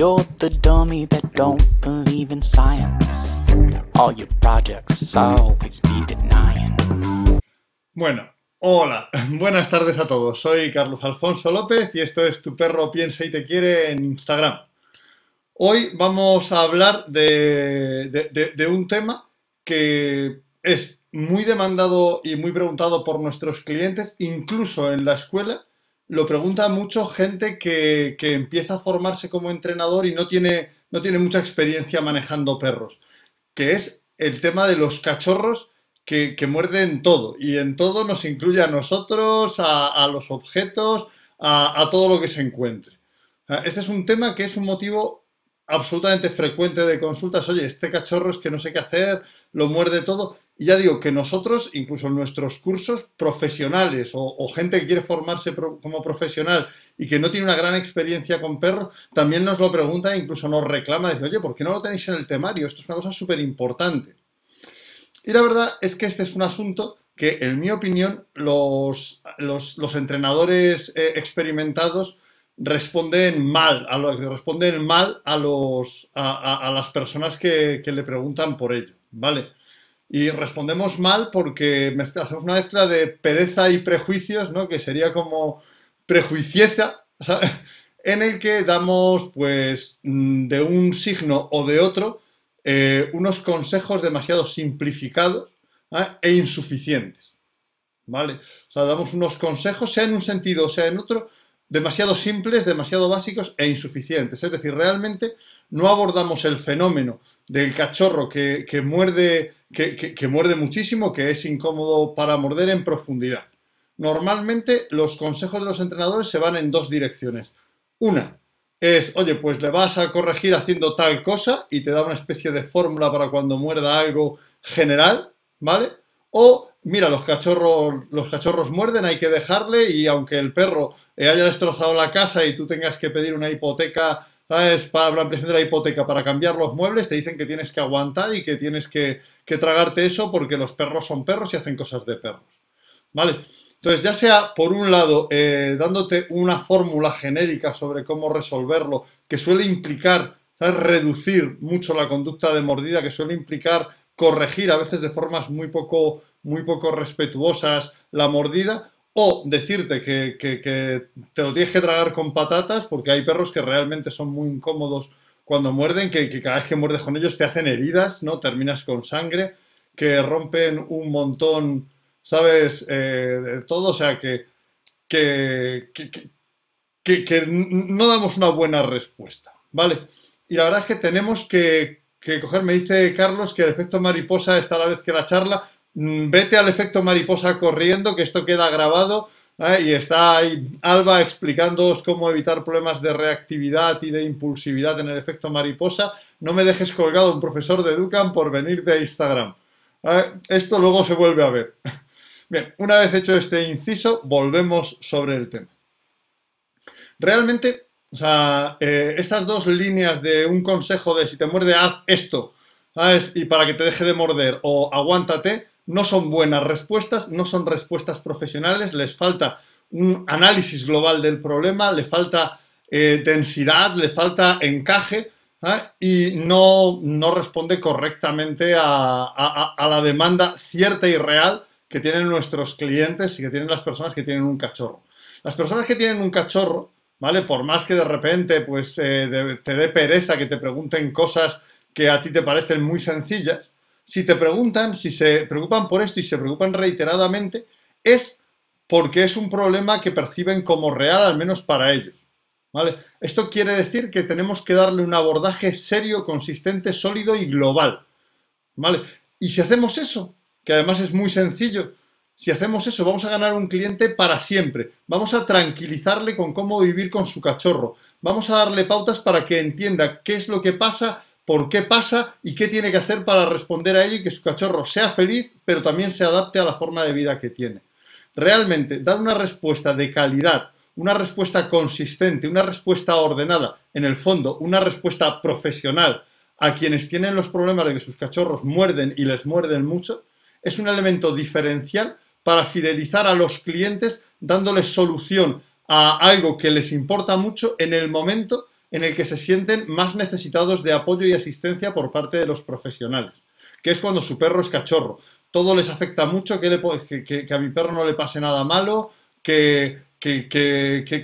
You're the dummy that don't believe in science. All your projects always be denying. Bueno, hola, buenas tardes a todos. Soy Carlos Alfonso López y esto es Tu perro piensa y te quiere en Instagram. Hoy vamos a hablar de, un tema que es muy demandado y muy preguntado por nuestros clientes, incluso en la escuela. Lo pregunta mucho gente que, que empieza a formarse como entrenador y no tiene, no tiene mucha experiencia manejando perros, que es el tema de los cachorros que, que muerden todo. Y en todo nos incluye a nosotros, a, los objetos, a, a todo lo que se encuentre. Este es un tema que es un motivo absolutamente frecuente de consultas. Oye, este cachorro es que no sé qué hacer, lo muerde todo. Y ya digo que nosotros, incluso en nuestros cursos profesionales o, gente que quiere formarse como profesional y que no tiene una gran experiencia con perros, también nos lo pregunta e incluso nos reclama. Dice, oye, ¿por qué no lo tenéis en el temario? Esto es una cosa súper importante. Y la verdad es que este es un asunto que, en mi opinión, los, los, los entrenadores eh, experimentados responden mal, a lo, responden mal a, los, a las personas que, que le preguntan por ello, ¿vale? Y respondemos mal porque hacemos una mezcla de pereza y prejuicios, ¿no? Que sería como prejuicieza, en el que damos, pues, mm, de un signo o de otro, eh, unos consejos demasiado simplificados ¿ah? e insuficientes, ¿vale? O sea, damos unos consejos, sea en un sentido o sea en otro, demasiado simples, demasiado básicos e insuficientes. Es decir, realmente no abordamos el fenómeno del cachorro que, que muerde, que, muerde muchísimo, que es incómodo para morder en profundidad. Normalmente los consejos de los entrenadores se van en dos direcciones. Una es, oye, pues le vas a corregir haciendo tal cosa y te da una especie de fórmula para cuando muerda algo general, ¿vale? O, mira, los cachorros, los cachorros muerden, hay que dejarle y aunque el perro haya destrozado la casa y tú tengas que pedir una hipoteca, ¿sabes? Para la ampliación de la hipoteca para cambiar los muebles, te dicen que tienes que aguantar y que tienes que, que tragarte eso porque los perros son perros y hacen cosas de perros, ¿vale? Entonces, ya sea por un lado eh, dándote una fórmula genérica sobre cómo resolverlo, que suele implicar reducir mucho la conducta de mordida, que suele implicar corregir a veces de formas muy poco, muy poco respetuosas la mordida, o decirte que, que- que te lo tienes que tragar con patatas, porque hay perros que realmente son muy incómodos cuando muerden, que, que cada vez que muerdes con ellos te hacen heridas, ¿no? Terminas con sangre, que rompen un montón, ¿sabes? Eh, de todo, o sea, que, que, que, que- no damos una buena respuesta, ¿vale? Y la verdad es que tenemos que, coger, me dice Carlos que el efecto mariposa está a la vez que la charla, Mm, vete al efecto mariposa corriendo, que esto queda grabado. Y está ahí Alba explicándoos cómo evitar problemas de reactividad y de impulsividad en el efecto mariposa. No me dejes colgado un profesor de Educan por venir de Instagram. ¿eh? Esto luego se vuelve a ver. Bien, una vez hecho este inciso, volvemos sobre el tema. Realmente, o sea, eh, estas dos líneas de un consejo de si te muerde, haz esto, ¿sabes? Y para que te deje de morder o aguántate, no son buenas respuestas, no son respuestas profesionales, les falta un análisis global del problema, le falta eh, densidad, le falta encaje ¿eh? y no, no responde correctamente a, la demanda cierta y real que tienen nuestros clientes y que tienen las personas que tienen un cachorro. Las personas que tienen un cachorro, ¿vale? Por más que de repente pues, eh, te dé pereza que te pregunten cosas que a ti te parecen muy sencillas, si te preguntan, si se preocupan por esto y se preocupan reiteradamente, es porque es un problema que perciben como real, al menos para ellos. ¿Vale? Esto quiere decir que tenemos que darle un abordaje serio, consistente, sólido y global. ¿Vale? Y si hacemos eso, que además es muy sencillo, si hacemos eso, vamos a ganar un cliente para siempre. Vamos a tranquilizarle con cómo vivir con su cachorro. Vamos a darle pautas para que entienda qué es lo que pasa, por qué pasa y qué tiene que hacer para responder a ello y que su cachorro sea feliz, pero también se adapte a la forma de vida que tiene. Realmente, dar una respuesta de calidad, una respuesta consistente, una respuesta ordenada, en el fondo, una respuesta profesional a quienes tienen los problemas de que sus cachorros muerden y les muerden mucho, es un elemento diferencial para fidelizar a los clientes dándoles solución a algo que les importa mucho en el momento en el que se sienten más necesitados de apoyo y asistencia por parte de los profesionales, que es cuando su perro es cachorro. Todo les afecta mucho, que, a mi perro no le pase nada malo, que,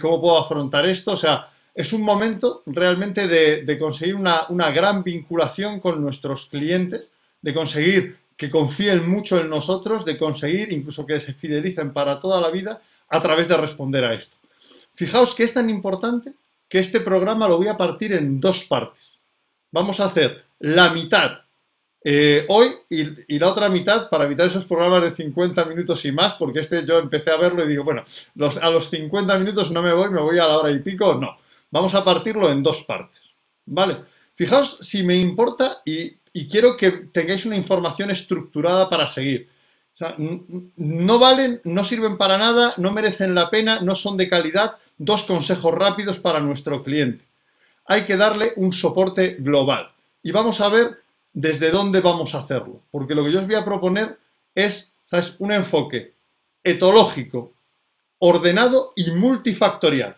cómo puedo afrontar esto. O sea, es un momento realmente de, conseguir una, una gran vinculación con nuestros clientes, de conseguir que confíen mucho en nosotros, de conseguir incluso que se fidelicen para toda la vida a través de responder a esto. Fijaos que es tan importante que este programa lo voy a partir en dos partes. Vamos a hacer la mitad eh, hoy y, la otra mitad para evitar esos programas de 50 minutos y más, porque este yo empecé a verlo y digo, bueno, a los 50 minutos no me voy, me voy a la hora y pico, no. Vamos a partirlo en dos partes. ¿Vale? Fijaos si me importa y y quiero que tengáis una información estructurada para seguir. no valen, no sirven para nada, no merecen la pena, no son de calidad. Dos consejos rápidos para nuestro cliente. Hay que darle un soporte global. Y vamos a ver desde dónde vamos a hacerlo. Porque lo que yo os voy a proponer es un enfoque etológico, ordenado y multifactorial.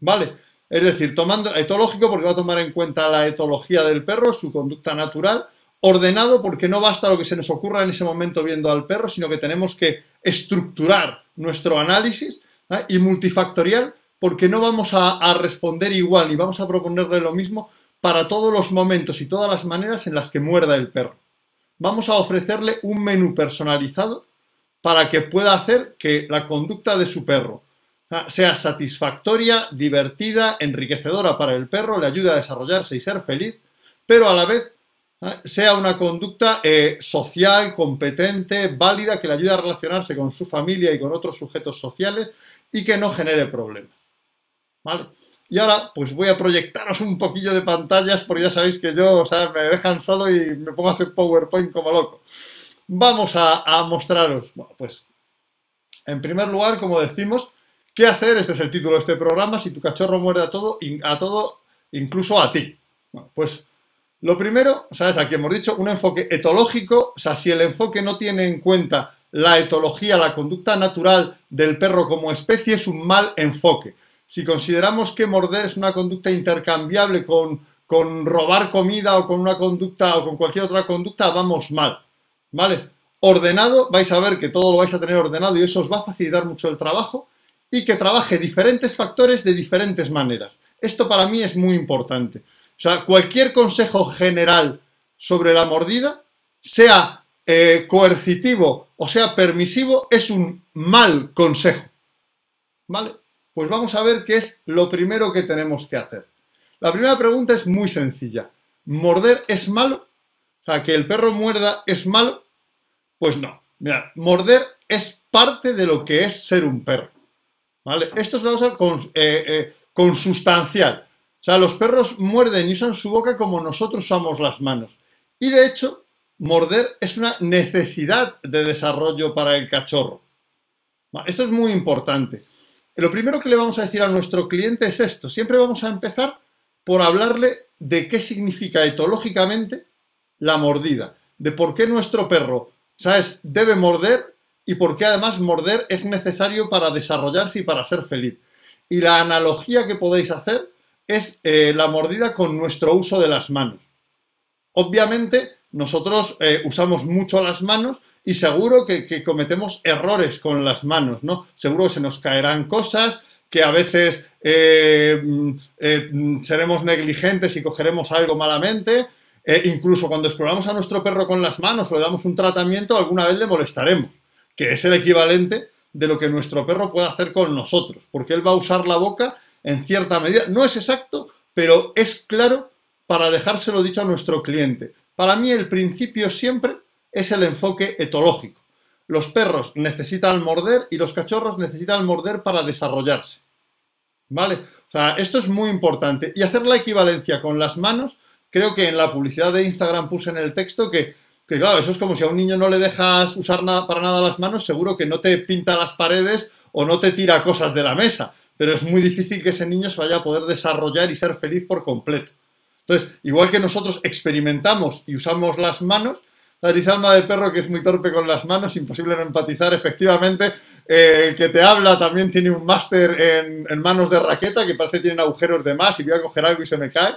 ¿Vale? Es decir, tomando etológico porque va a tomar en cuenta la etología del perro, su conducta natural, ordenado porque no basta lo que se nos ocurra en ese momento viendo al perro, sino que tenemos que estructurar nuestro análisis y multifactorial porque no vamos a, responder igual y vamos a proponerle lo mismo para todos los momentos y todas las maneras en las que muerda el perro. Vamos a ofrecerle un menú personalizado para que pueda hacer que la conducta de su perro sea satisfactoria, divertida, enriquecedora para el perro, le ayude a desarrollarse y ser feliz, pero a la vez ¿eh? sea una conducta eh, social, competente, válida, que le ayude a relacionarse con su familia y con otros sujetos sociales y que no genere problemas. ¿Vale? Y ahora, pues voy a proyectaros un poquillo de pantallas, porque ya sabéis que yo, o sea, me dejan solo y me pongo a hacer PowerPoint como loco. Vamos a, mostraros, bueno, pues, en primer lugar, como decimos, ¿qué hacer? Este es el título de este programa, si tu cachorro muerde a todo, a todo incluso a ti. Bueno, pues lo primero, ¿sabes? Aquí hemos dicho un enfoque etológico, o sea, si el enfoque no tiene en cuenta la etología, la conducta natural del perro como especie, es un mal enfoque. Si consideramos que morder es una conducta intercambiable con, con robar comida o con una conducta o con cualquier otra conducta, vamos mal. ¿Vale? Ordenado, vais a ver que todo lo vais a tener ordenado y eso os va a facilitar mucho el trabajo y que trabaje diferentes factores de diferentes maneras. Esto para mí es muy importante. O sea, cualquier consejo general sobre la mordida, sea eh, coercitivo o sea permisivo, es un mal consejo. ¿Vale? Pues vamos a ver qué es lo primero que tenemos que hacer. La primera pregunta es muy sencilla. ¿Morder es malo? O sea, que el perro muerda es malo. Pues no. Mira, morder es parte de lo que es ser un perro. ¿Vale? Esto es una cosa eh, eh, consustancial. O sea, los perros muerden y usan su boca como nosotros usamos las manos. Y de hecho, morder es una necesidad de desarrollo para el cachorro. Esto es muy importante. Lo primero que le vamos a decir a nuestro cliente es esto. Siempre vamos a empezar por hablarle de qué significa etológicamente la mordida, de por qué nuestro perro, ¿sabes?, debe morder y por qué además morder es necesario para desarrollarse y para ser feliz. Y la analogía que podéis hacer es eh, la mordida con nuestro uso de las manos. Obviamente, nosotros eh, usamos mucho las manos y seguro que, cometemos errores con las manos, ¿no? Seguro que se nos caerán cosas, que a veces eh, mm, seremos negligentes y cogeremos algo malamente. incluso cuando exploramos a nuestro perro con las manos o le damos un tratamiento, alguna vez le molestaremos, que es el equivalente de lo que nuestro perro puede hacer con nosotros, porque él va a usar la boca en cierta medida. No es exacto, pero es claro para dejárselo dicho a nuestro cliente. Para mí el principio siempre es el enfoque etológico. Los perros necesitan morder y los cachorros necesitan morder para desarrollarse. ¿Vale? O sea, esto es muy importante. Y hacer la equivalencia con las manos, creo que en la publicidad de Instagram puse en el texto que, que claro, eso es como si a un niño no le dejas usar nada, para nada las manos, seguro que no te pinta las paredes o no te tira cosas de la mesa pero es muy difícil que ese niño se vaya a poder desarrollar y ser feliz por completo. Entonces, igual que nosotros experimentamos y usamos las manos, dice alma de perro que es muy torpe con las manos, imposible no empatizar, efectivamente, eh, el que te habla también tiene un máster en, manos de raqueta que parece que tienen agujeros de más y voy a coger algo y se me cae.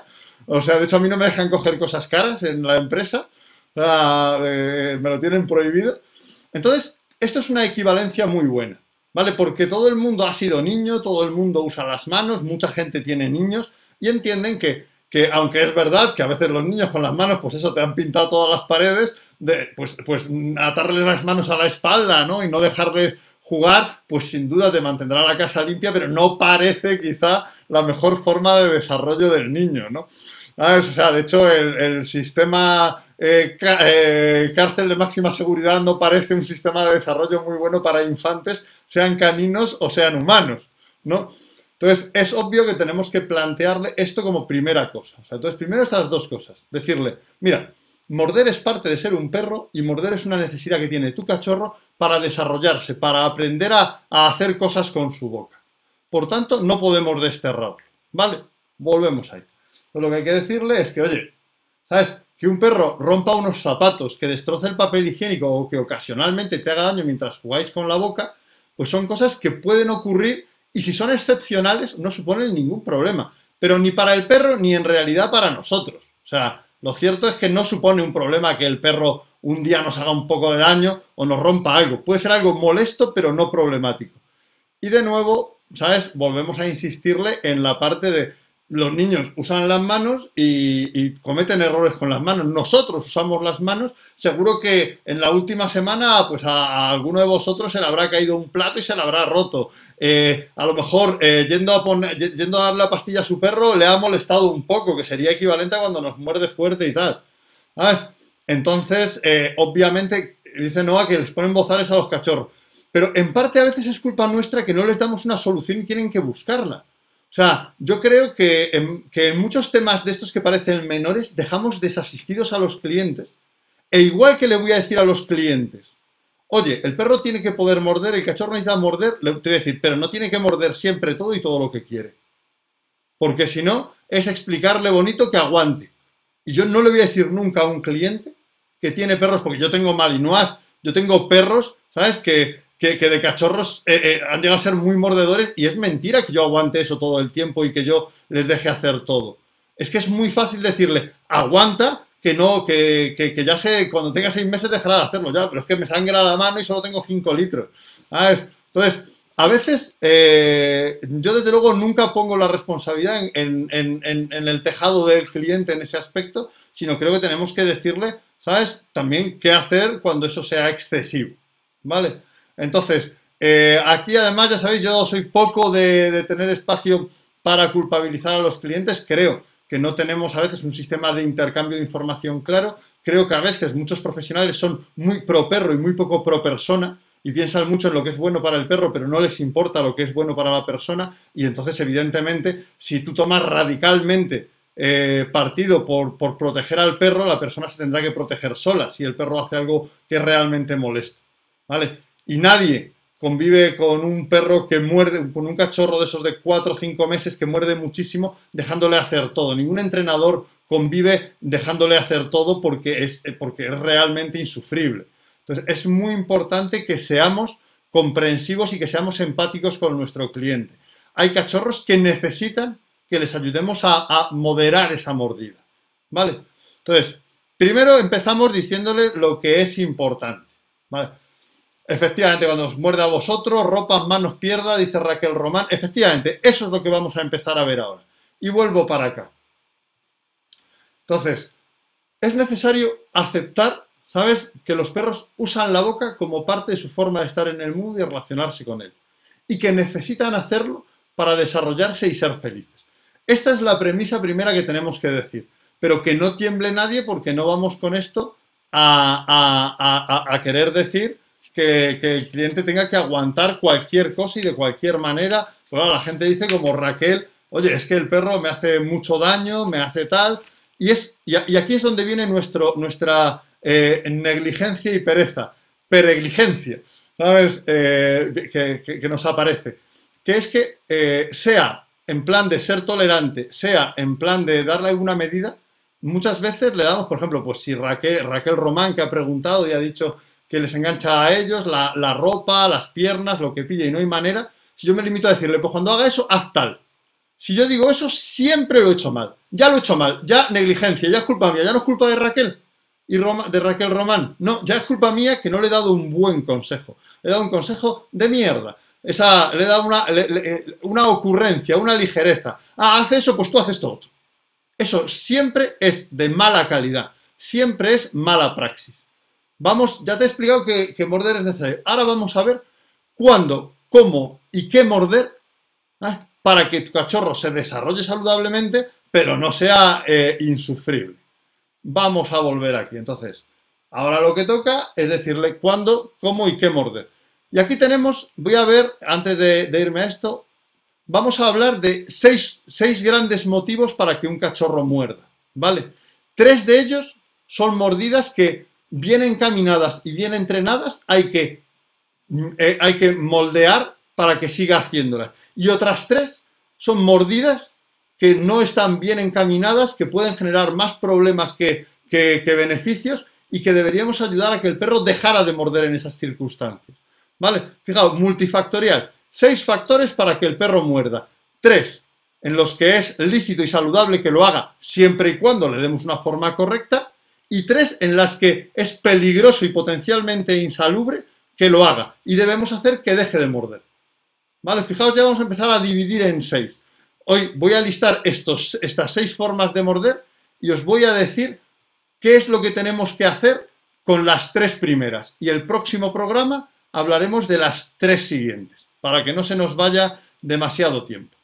O sea, de hecho a mí no me dejan coger cosas caras en la empresa. Eh, me lo tienen prohibido. Entonces, esto es una equivalencia muy buena, ¿vale? Porque todo el mundo ha sido niño, todo el mundo usa las manos, mucha gente tiene niños y entienden que, que aunque es verdad que a veces los niños con las manos, pues eso, te han pintado todas las paredes, pues, pues atarles las manos a la espalda, ¿no? Y no dejarles jugar, pues sin duda te mantendrá la casa limpia, pero no parece quizá la mejor forma de desarrollo del niño, ¿no? O sea, de hecho, el, sistema eh, eh, cárcel de máxima seguridad no parece un sistema de desarrollo muy bueno para infantes, sean caninos o sean humanos, ¿no? Entonces, es obvio que tenemos que plantearle esto como primera cosa. O sea, entonces, primero estas dos cosas. Decirle, mira, morder es parte de ser un perro y morder es una necesidad que tiene tu cachorro para desarrollarse, para aprender a, hacer cosas con su boca. Por tanto, no podemos desterrarlo. ¿Vale? Volvemos ahí. lo que hay que decirle es que, oye, ¿sabes? Que un perro rompa unos zapatos, que destroce el papel higiénico o que ocasionalmente te haga daño mientras jugáis con la boca, pues son cosas que pueden ocurrir y si son excepcionales no suponen ningún problema. Pero ni para el perro ni en realidad para nosotros. O sea, lo cierto es que no supone un problema que el perro un día nos haga un poco de daño o nos rompa algo. Puede ser algo molesto, pero no problemático. Y de nuevo, ¿sabes? Volvemos a insistirle en la parte de los niños usan las manos y, cometen errores con las manos. Nosotros usamos las manos. Seguro que en la última semana, pues a, alguno de vosotros se le habrá caído un plato y se le habrá roto. Eh, a lo mejor eh, yendo, a poner, la pastilla a su perro le ha molestado un poco, que sería equivalente a cuando nos muerde fuerte y tal. Entonces, eh, obviamente, dice Noah que les ponen bozales a los cachorros. Pero en parte a veces es culpa nuestra que no les damos una solución y tienen que buscarla. O sea, yo creo que en, muchos temas de estos que parecen menores dejamos desasistidos a los clientes. E igual que le voy a decir a los clientes, oye, el perro tiene que poder morder, el cachorro necesita morder, le te voy a decir, pero no tiene que morder siempre todo y todo lo que quiere. Porque si no, es explicarle bonito que aguante. Y yo no le voy a decir nunca a un cliente que tiene perros, porque yo tengo mal y no has, yo tengo perros, ¿sabes? Que que, de cachorros eh, eh, han llegado a ser muy mordedores y es mentira que yo aguante eso todo el tiempo y que yo les deje hacer todo. Es que es muy fácil decirle, aguanta, que no, que, ya sé, cuando tenga seis meses dejará de hacerlo ya, pero es que me sangra la mano y solo tengo cinco litros. Entonces, a veces eh, yo desde luego nunca pongo la responsabilidad en, en, el tejado del cliente en ese aspecto, sino creo que tenemos que decirle, ¿sabes? También qué hacer cuando eso sea excesivo, ¿vale? Entonces, eh, aquí además, ya sabéis, yo soy poco de, tener espacio para culpabilizar a los clientes. Creo que no tenemos a veces un sistema de intercambio de información claro. Creo que a veces muchos profesionales son muy pro perro y muy poco pro persona y piensan mucho en lo que es bueno para el perro, pero no les importa lo que es bueno para la persona. Y entonces, evidentemente, si tú tomas radicalmente eh, partido por, proteger al perro, la persona se tendrá que proteger sola si el perro hace algo que realmente molesto. ¿Vale? Y nadie convive con un perro que muerde, con un cachorro de esos de 4 o 5 meses que muerde muchísimo, dejándole hacer todo. Ningún entrenador convive dejándole hacer todo porque es, porque es realmente insufrible. Entonces, es muy importante que seamos comprensivos y que seamos empáticos con nuestro cliente. Hay cachorros que necesitan que les ayudemos a, a moderar esa mordida. ¿Vale? Entonces, primero empezamos diciéndole lo que es importante. ¿Vale? Efectivamente, cuando os muerde a vosotros, ropas, manos, pierda, dice Raquel Román. Efectivamente, eso es lo que vamos a empezar a ver ahora. Y vuelvo para acá. Entonces, es necesario aceptar, ¿sabes?, que los perros usan la boca como parte de su forma de estar en el mundo y relacionarse con él. Y que necesitan hacerlo para desarrollarse y ser felices. Esta es la premisa primera que tenemos que decir. Pero que no tiemble nadie porque no vamos con esto a, a querer decir que, el cliente tenga que aguantar cualquier cosa y de cualquier manera. Bueno, la gente dice como Raquel, oye, es que el perro me hace mucho daño, me hace tal. Y, es, y, aquí es donde viene nuestro, nuestra eh, negligencia y pereza, peregligencia, ¿sabes? Eh, que, nos aparece. Que es que eh, sea en plan de ser tolerante, sea en plan de darle alguna medida, muchas veces le damos, por ejemplo, pues si Raquel, Raquel Román, que ha preguntado y ha dicho que les engancha a ellos, la, la ropa, las piernas, lo que pilla y no hay manera, si yo me limito a decirle, pues cuando haga eso, haz tal. Si yo digo eso, siempre lo he hecho mal. Ya lo he hecho mal, ya negligencia, ya es culpa mía, ya no es culpa de Raquel y de Raquel Román. No, ya es culpa mía que no le he dado un buen consejo. Le he dado un consejo de mierda. Esa, le he dado una, una ocurrencia, una ligereza. Ah, hace eso, pues tú haces todo. Eso siempre es de mala calidad. Siempre es mala praxis. Vamos, ya te he explicado que, morder es necesario. Ahora vamos a ver cuándo, cómo y qué morder ¿eh? para que tu cachorro se desarrolle saludablemente, pero no sea eh, insufrible vamos a volver aquí. Entonces, ahora lo que toca es decirle cuándo, cómo y qué morder. Y aquí tenemos, voy a ver, antes de, irme a esto, vamos a hablar de seis, seis, grandes motivos para que un cachorro muerda, ¿vale? Tres de ellos son mordidas que bien encaminadas y bien entrenadas hay que, eh, hay que moldear para que siga haciéndolas. Y otras tres son mordidas que no están bien encaminadas, que pueden generar más problemas que, beneficios y que deberíamos ayudar a que el perro dejara de morder en esas circunstancias. ¿Vale? Fijaos, multifactorial. Seis factores para que el perro muerda. Tres en los que es lícito y saludable que lo haga siempre y cuando le demos una forma correcta. Y tres en las que es peligroso y potencialmente insalubre que lo haga. Y debemos hacer que deje de morder. ¿Vale? Fijaos, ya vamos a empezar a dividir en seis. Hoy voy a listar estos, estas seis formas de morder y os voy a decir qué es lo que tenemos que hacer con las tres primeras. Y el próximo programa hablaremos de las tres siguientes, para que no se nos vaya demasiado tiempo.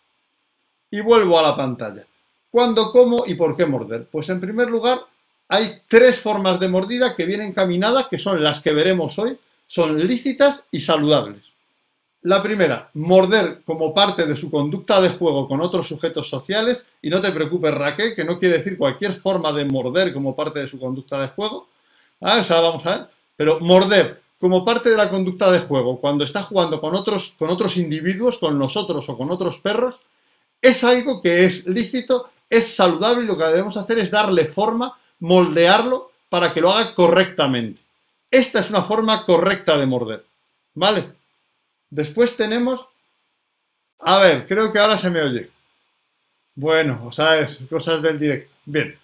Y vuelvo a la pantalla. ¿Cuándo, cómo y por qué morder? Pues en primer lugar, hay tres formas de mordida que vienen caminadas, que son las que veremos hoy, son lícitas y saludables. La primera, morder como parte de su conducta de juego con otros sujetos sociales. Y no te preocupes, Raquel, que no quiere decir cualquier forma de morder como parte de su conducta de juego. Ah, o sea, vamos a ver. Pero morder como parte de la conducta de juego, cuando está jugando con otros, con otros individuos, con nosotros o con otros perros, es algo que es lícito, es saludable y lo que debemos hacer es darle forma, moldearlo para que lo haga correctamente. Esta es una forma correcta de morder. ¿Vale? Después tenemos... A ver, creo que ahora se me oye. Bueno, o sea, cosas del directo. Bien.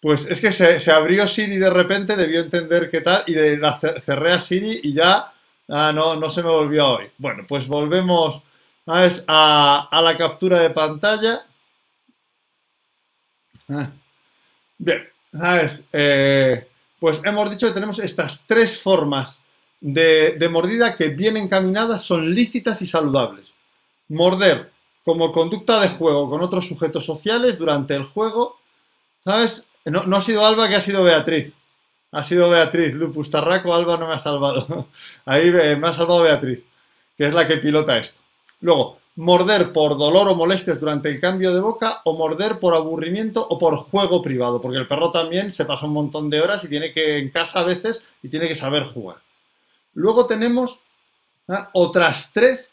Pues es que se, abrió Siri de repente, debió entender qué tal, y de la cerré a Siri y ya ah, no, no se me volvió hoy. Bueno, pues volvemos a, a la captura de pantalla. Ah. Bien, ¿sabes? Eh, pues hemos dicho que tenemos estas tres formas de, mordida que bien encaminadas son lícitas y saludables. Morder como conducta de juego con otros sujetos sociales durante el juego, ¿sabes? No, ha sido Alba, que ha sido Beatriz. Ha sido Beatriz, Lupus Tarraco, Alba no me ha salvado. Ahí me ha salvado Beatriz, que es la que pilota esto. Luego, morder por dolor o molestias durante el cambio de boca o morder por aburrimiento o por juego privado, porque el perro también se pasa un montón de horas y tiene que en casa a veces y tiene que saber jugar. Luego tenemos ¿ah? otras tres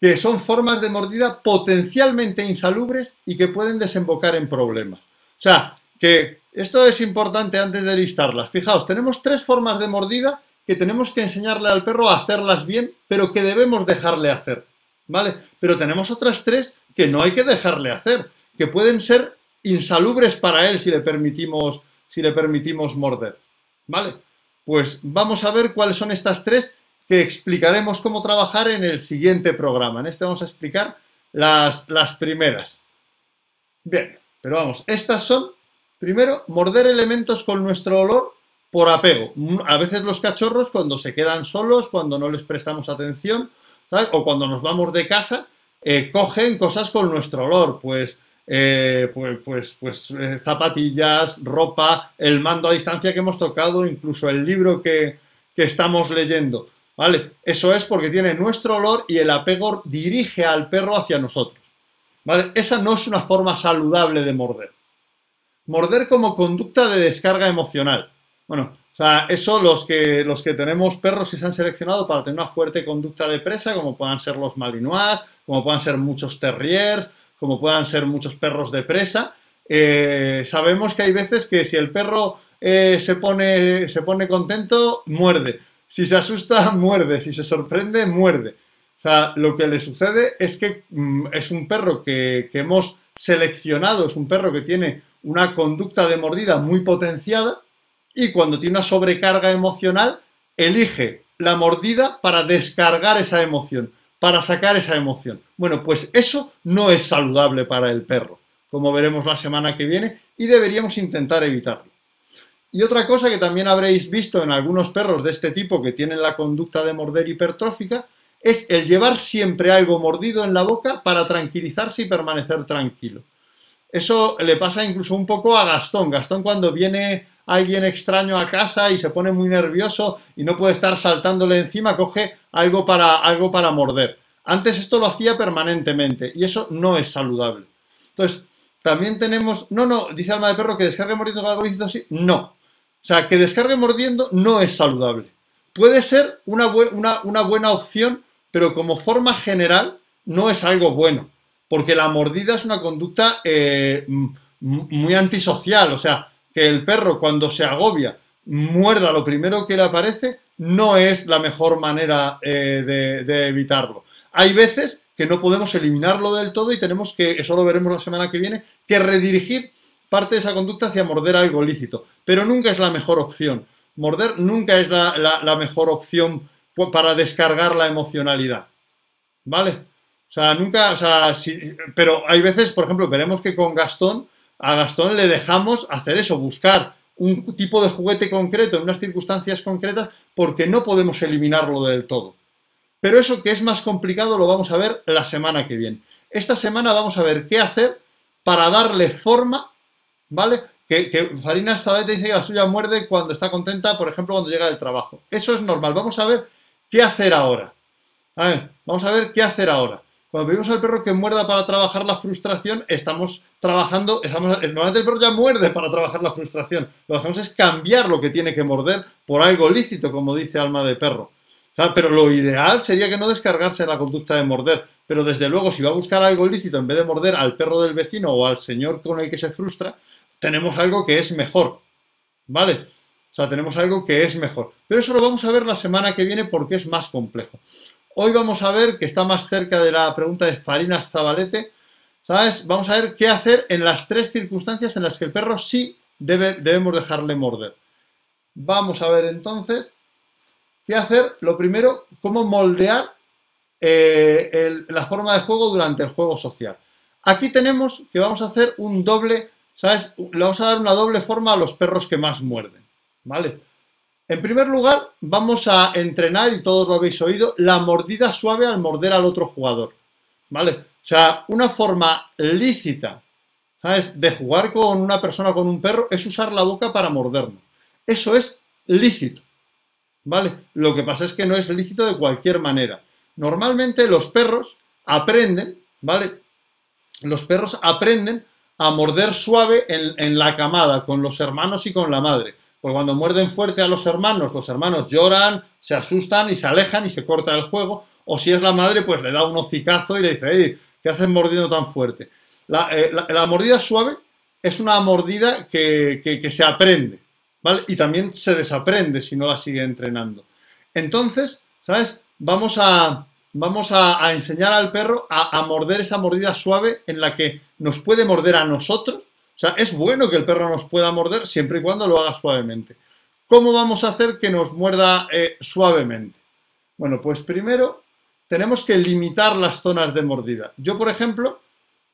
que son formas de mordida potencialmente insalubres y que pueden desembocar en problemas. O sea, que esto es importante antes de listarlas. Fijaos, tenemos tres formas de mordida que tenemos que enseñarle al perro a hacerlas bien, pero que debemos dejarle hacer. ¿Vale? Pero tenemos otras tres que no hay que dejarle hacer, que pueden ser insalubres para él si le permitimos, si le permitimos morder. ¿Vale? Pues vamos a ver cuáles son estas tres que explicaremos cómo trabajar en el siguiente programa. En este vamos a explicar las, las primeras. Bien, pero vamos, estas son, primero, morder elementos con nuestro olor por apego. A veces los cachorros cuando se quedan solos, cuando no les prestamos atención, o cuando nos vamos de casa, eh, cogen cosas con nuestro olor, pues eh, pues, pues, pues eh, zapatillas, ropa, el mando a distancia que hemos tocado, incluso el libro que, estamos leyendo. ¿Vale? Eso es porque tiene nuestro olor y el apego dirige al perro hacia nosotros. ¿Vale? Esa no es una forma saludable de morder. Morder como conducta de descarga emocional. Bueno, o sea, eso los que, los que tenemos perros que se han seleccionado para tener una fuerte conducta de presa, como puedan ser los malinois, como puedan ser muchos terriers, como puedan ser muchos perros de presa. Eh, sabemos que hay veces que si el perro eh, se, pone, se pone contento, muerde. Si se asusta, muerde. Si se sorprende, muerde. O sea, lo que le sucede es que mm, es un perro que, que hemos seleccionado, es un perro que tiene una conducta de mordida muy potenciada y cuando tiene una sobrecarga emocional, elige la mordida para descargar esa emoción, para sacar esa emoción. Bueno, pues eso no es saludable para el perro, como veremos la semana que viene, y deberíamos intentar evitarlo. Y otra cosa que también habréis visto en algunos perros de este tipo que tienen la conducta de morder hipertrófica es el llevar siempre algo mordido en la boca para tranquilizarse y permanecer tranquilo. Eso le pasa incluso un poco a Gastón. Gastón cuando viene alguien extraño a casa y se pone muy nervioso y no puede estar saltándole encima, coge algo para, algo para morder. Antes esto lo hacía permanentemente y eso no es saludable. Entonces, también tenemos, no, no, dice Alma de Perro que descargue mordiendo con algo lícito, sí, no. O sea, que descargue mordiendo no es saludable. Puede ser una, una buena opción, pero como forma general no es algo bueno, porque la mordida es una conducta eh, muy antisocial, o sea, que el perro cuando se agobia muerda lo primero que le aparece, no es la mejor manera eh, de, evitarlo. Hay veces que no podemos eliminarlo del todo y tenemos que, eso lo veremos la semana que viene, que redirigir parte de esa conducta hacia morder algo lícito. Pero nunca es la mejor opción. Morder nunca es la, mejor opción para descargar la emocionalidad. ¿Vale? O sea, nunca, o sea, pero hay veces, por ejemplo, veremos que con Gastón a Gastón le dejamos hacer eso, buscar un tipo de juguete concreto en unas circunstancias concretas porque no podemos eliminarlo del todo. Pero eso que es más complicado lo vamos a ver la semana que viene. Esta semana vamos a ver qué hacer para darle forma, ¿vale? Que, Farina esta dice que la suya muerde cuando está contenta, por ejemplo, cuando llega del trabajo. Eso es normal. Vamos a ver qué hacer ahora. Vamos a ver qué hacer ahora. Cuando pedimos al perro que muerda para trabajar la frustración, estamos trabajando, estamos, normalmente el perro ya muerde para trabajar la frustración. Lo que hacemos es cambiar lo que tiene que morder por algo lícito, como dice alma de perro. pero lo ideal sería que no descargarse la conducta de morder. Pero desde luego, si va a buscar algo lícito en vez de morder al perro del vecino o al señor con el que se frustra, tenemos algo que es mejor. ¿Vale? O sea, tenemos algo que es mejor. Pero eso lo vamos a ver la semana que viene porque es más complejo. Hoy vamos a ver, que está más cerca de la pregunta de Farinas Zabalete, ¿sabes? Vamos a ver qué hacer en las tres circunstancias en las que el perro sí debe, debemos dejarle morder. Vamos a ver entonces qué hacer. Lo primero, cómo moldear eh, la forma de juego durante el juego social. Aquí tenemos que vamos a hacer un doble, ¿sabes? Le vamos a dar una doble forma a los perros que más muerden, ¿vale? En primer lugar, vamos a entrenar, y todos lo habéis oído, la mordida suave al morder al otro jugador. ¿Vale? O sea, una forma lícita, ¿sabes? De jugar con una persona, con un perro, es usar la boca para mordernos. Eso es lícito. ¿Vale? Lo que pasa es que no es lícito de cualquier manera. Normalmente los perros aprenden, ¿vale? Los perros aprenden a morder suave en, la camada, con los hermanos y con la madre. Pues cuando muerden fuerte a los hermanos, los hermanos lloran, se asustan y se alejan y se corta el juego. O si es la madre, pues le da un hocicazo y le dice, hey, ¿qué haces mordiendo tan fuerte? Eh, la, mordida suave es una mordida que, se aprende, ¿vale? Y también se desaprende si no la sigue entrenando. Entonces, ¿sabes? Vamos a, vamos a, enseñar al perro a, a morder esa mordida suave en la que nos puede morder a nosotros o sea, es bueno que el perro nos pueda morder siempre y cuando lo haga suavemente. ¿Cómo vamos a hacer que nos muerda eh, suavemente? Bueno, pues primero tenemos que limitar las zonas de mordida. Yo, por ejemplo,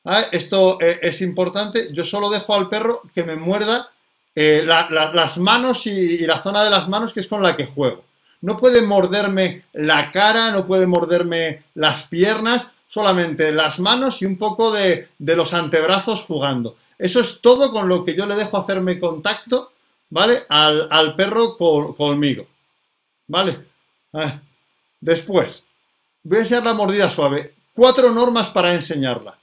¿eh? esto eh, es importante, yo solo dejo al perro que me muerda las manos y, la zona de las manos que es con la que juego. No puede morderme la cara, no puede morderme las piernas, solamente las manos y un poco de los antebrazos jugando. Eso es todo con lo que yo le dejo hacerme contacto, ¿vale? Al, perro conmigo, ¿vale? Después, voy a enseñar la mordida suave. Cuatro normas para enseñarla.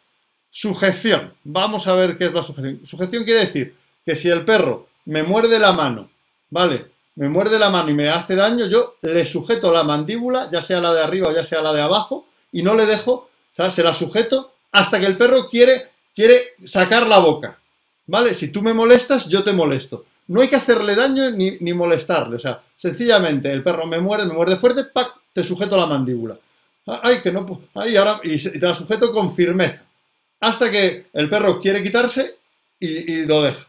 Sujeción. Vamos a ver qué es la sujeción. Sujeción quiere decir que si el perro me muerde la mano, ¿vale? Me muerde la mano y me hace daño, yo le sujeto la mandíbula, ya sea la de arriba o ya sea la de abajo, y no le dejo, o sea, se la sujeto hasta que el perro quiere quiere sacar la boca. ¿Vale? Si tú me molestas, yo te molesto. no hay que hacerle daño ni, ni molestarle. O sea, sencillamente el perro me muerde, me muerde fuerte, ¡pac! te sujeto la mandíbula. Ah, ay, que no, ay, ahora, y te la sujeto con firmeza. Hasta que el perro quiere quitarse y, lo deja.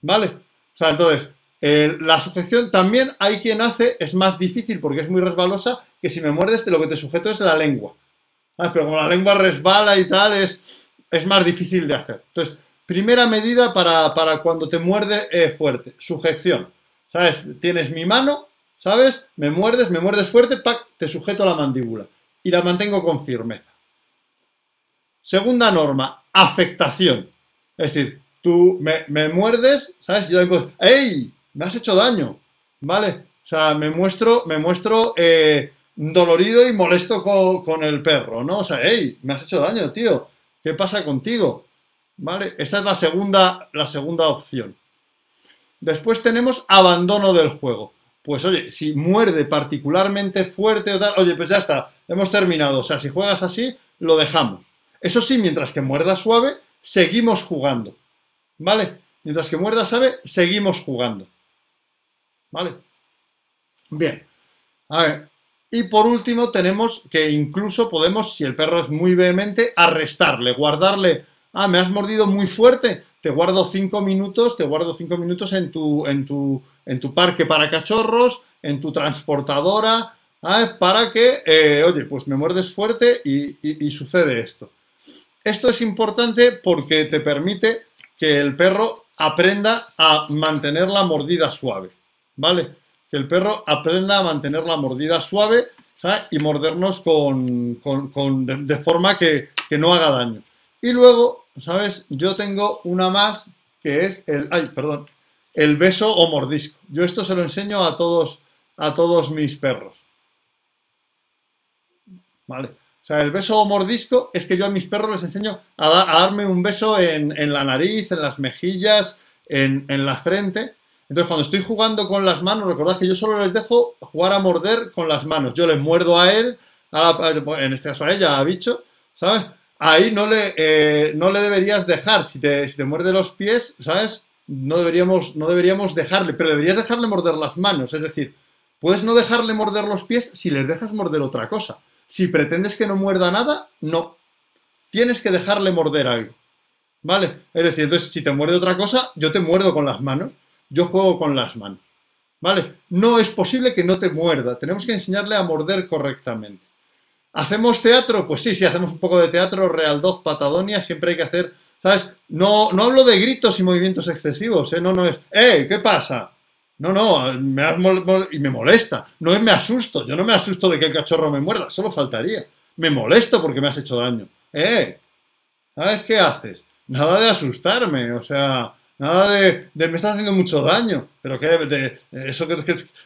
¿Vale? O sea, entonces, la sujeción también hay quien hace, es más difícil porque es muy resbalosa, que si me muerdes, lo que te sujeto es la lengua. Pero como la lengua resbala y tal, es, es más difícil de hacer. Entonces, primera medida para, cuando te muerde eh, fuerte, sujeción. ¿Sabes? Tienes mi mano, ¿sabes? Me muerdes, me muerdes fuerte, ¡pac! te sujeto la mandíbula y la mantengo con firmeza. Segunda norma, afectación. Es decir, tú me, muerdes, ¿sabes? Y yo digo, ¡ey! Me has hecho daño, ¿vale? O sea, me muestro, me muestro eh, dolorido y molesto con, el perro, ¿no? O sea, ¡ey! Me has hecho daño, tío. ¿Qué pasa contigo? ¿Vale? Esa es la segunda, la segunda opción. Después tenemos abandono del juego. Pues oye, si muerde particularmente fuerte o tal, oye, pues ya está, hemos terminado. O sea, si juegas así, lo dejamos. Eso sí, mientras que muerda suave, seguimos jugando. ¿Vale? Mientras que muerda suave, seguimos jugando. ¿Vale? Bien. A ver. Y por último, tenemos que incluso podemos, si el perro es muy vehemente, arrestarle, guardarle. Ah, me has mordido muy fuerte. Te guardo cinco minutos, te guardo cinco minutos en tu, en tu, en tu parque para cachorros, en tu transportadora, ¿ah? para que, eh, oye, pues me muerdes fuerte y sucede esto. Esto es importante porque te permite que el perro aprenda a mantener la mordida suave, ¿vale? Que el perro aprenda a mantener la mordida suave y mordernos con, de, forma que, no haga daño. Y luego, ¿sabes? Yo tengo una más que es el, ay, perdón, el beso o mordisco. Yo esto se lo enseño a todos, a todos mis perros. O sea, el beso mordisco es que yo a mis perros les enseño a, darme un beso en, la nariz, en las mejillas, en, la frente. Entonces, cuando estoy jugando con las manos, recordad que yo solo les dejo jugar a morder con las manos. Yo les muerdo a él, en este caso a ella, a bicho, ¿sabes? Ahí no le, eh, no le deberías dejar. Si te, si te muerde los pies, ¿sabes? No deberíamos, no deberíamos dejarle, pero deberías dejarle morder las manos. Es decir, puedes no dejarle morder los pies si les dejas morder otra cosa. Si pretendes que no muerda nada, no. Tienes que dejarle morder algo. ¿Vale? Es decir, entonces, si te muerde otra cosa, yo te muerdo con las manos. Yo juego con las manos. ¿Vale? No es posible que no te muerda. Tenemos que enseñarle a morder correctamente. ¿Hacemos teatro? Pues sí, sí, hacemos un poco de teatro, Real 2, Patadonia, siempre hay que hacer, ¿sabes? No, no hablo de gritos y movimientos excesivos, ¿eh? No, no es, ¡eh! ¿Qué pasa? No, no, me y me molesta. No me asusto. Yo no me asusto de que el cachorro me muerda, solo faltaría. Me molesto porque me has hecho daño. ¡Eh! ¿Sabes qué haces? Nada de asustarme, o sea, nada de, me estás haciendo mucho daño. Pero que eso que,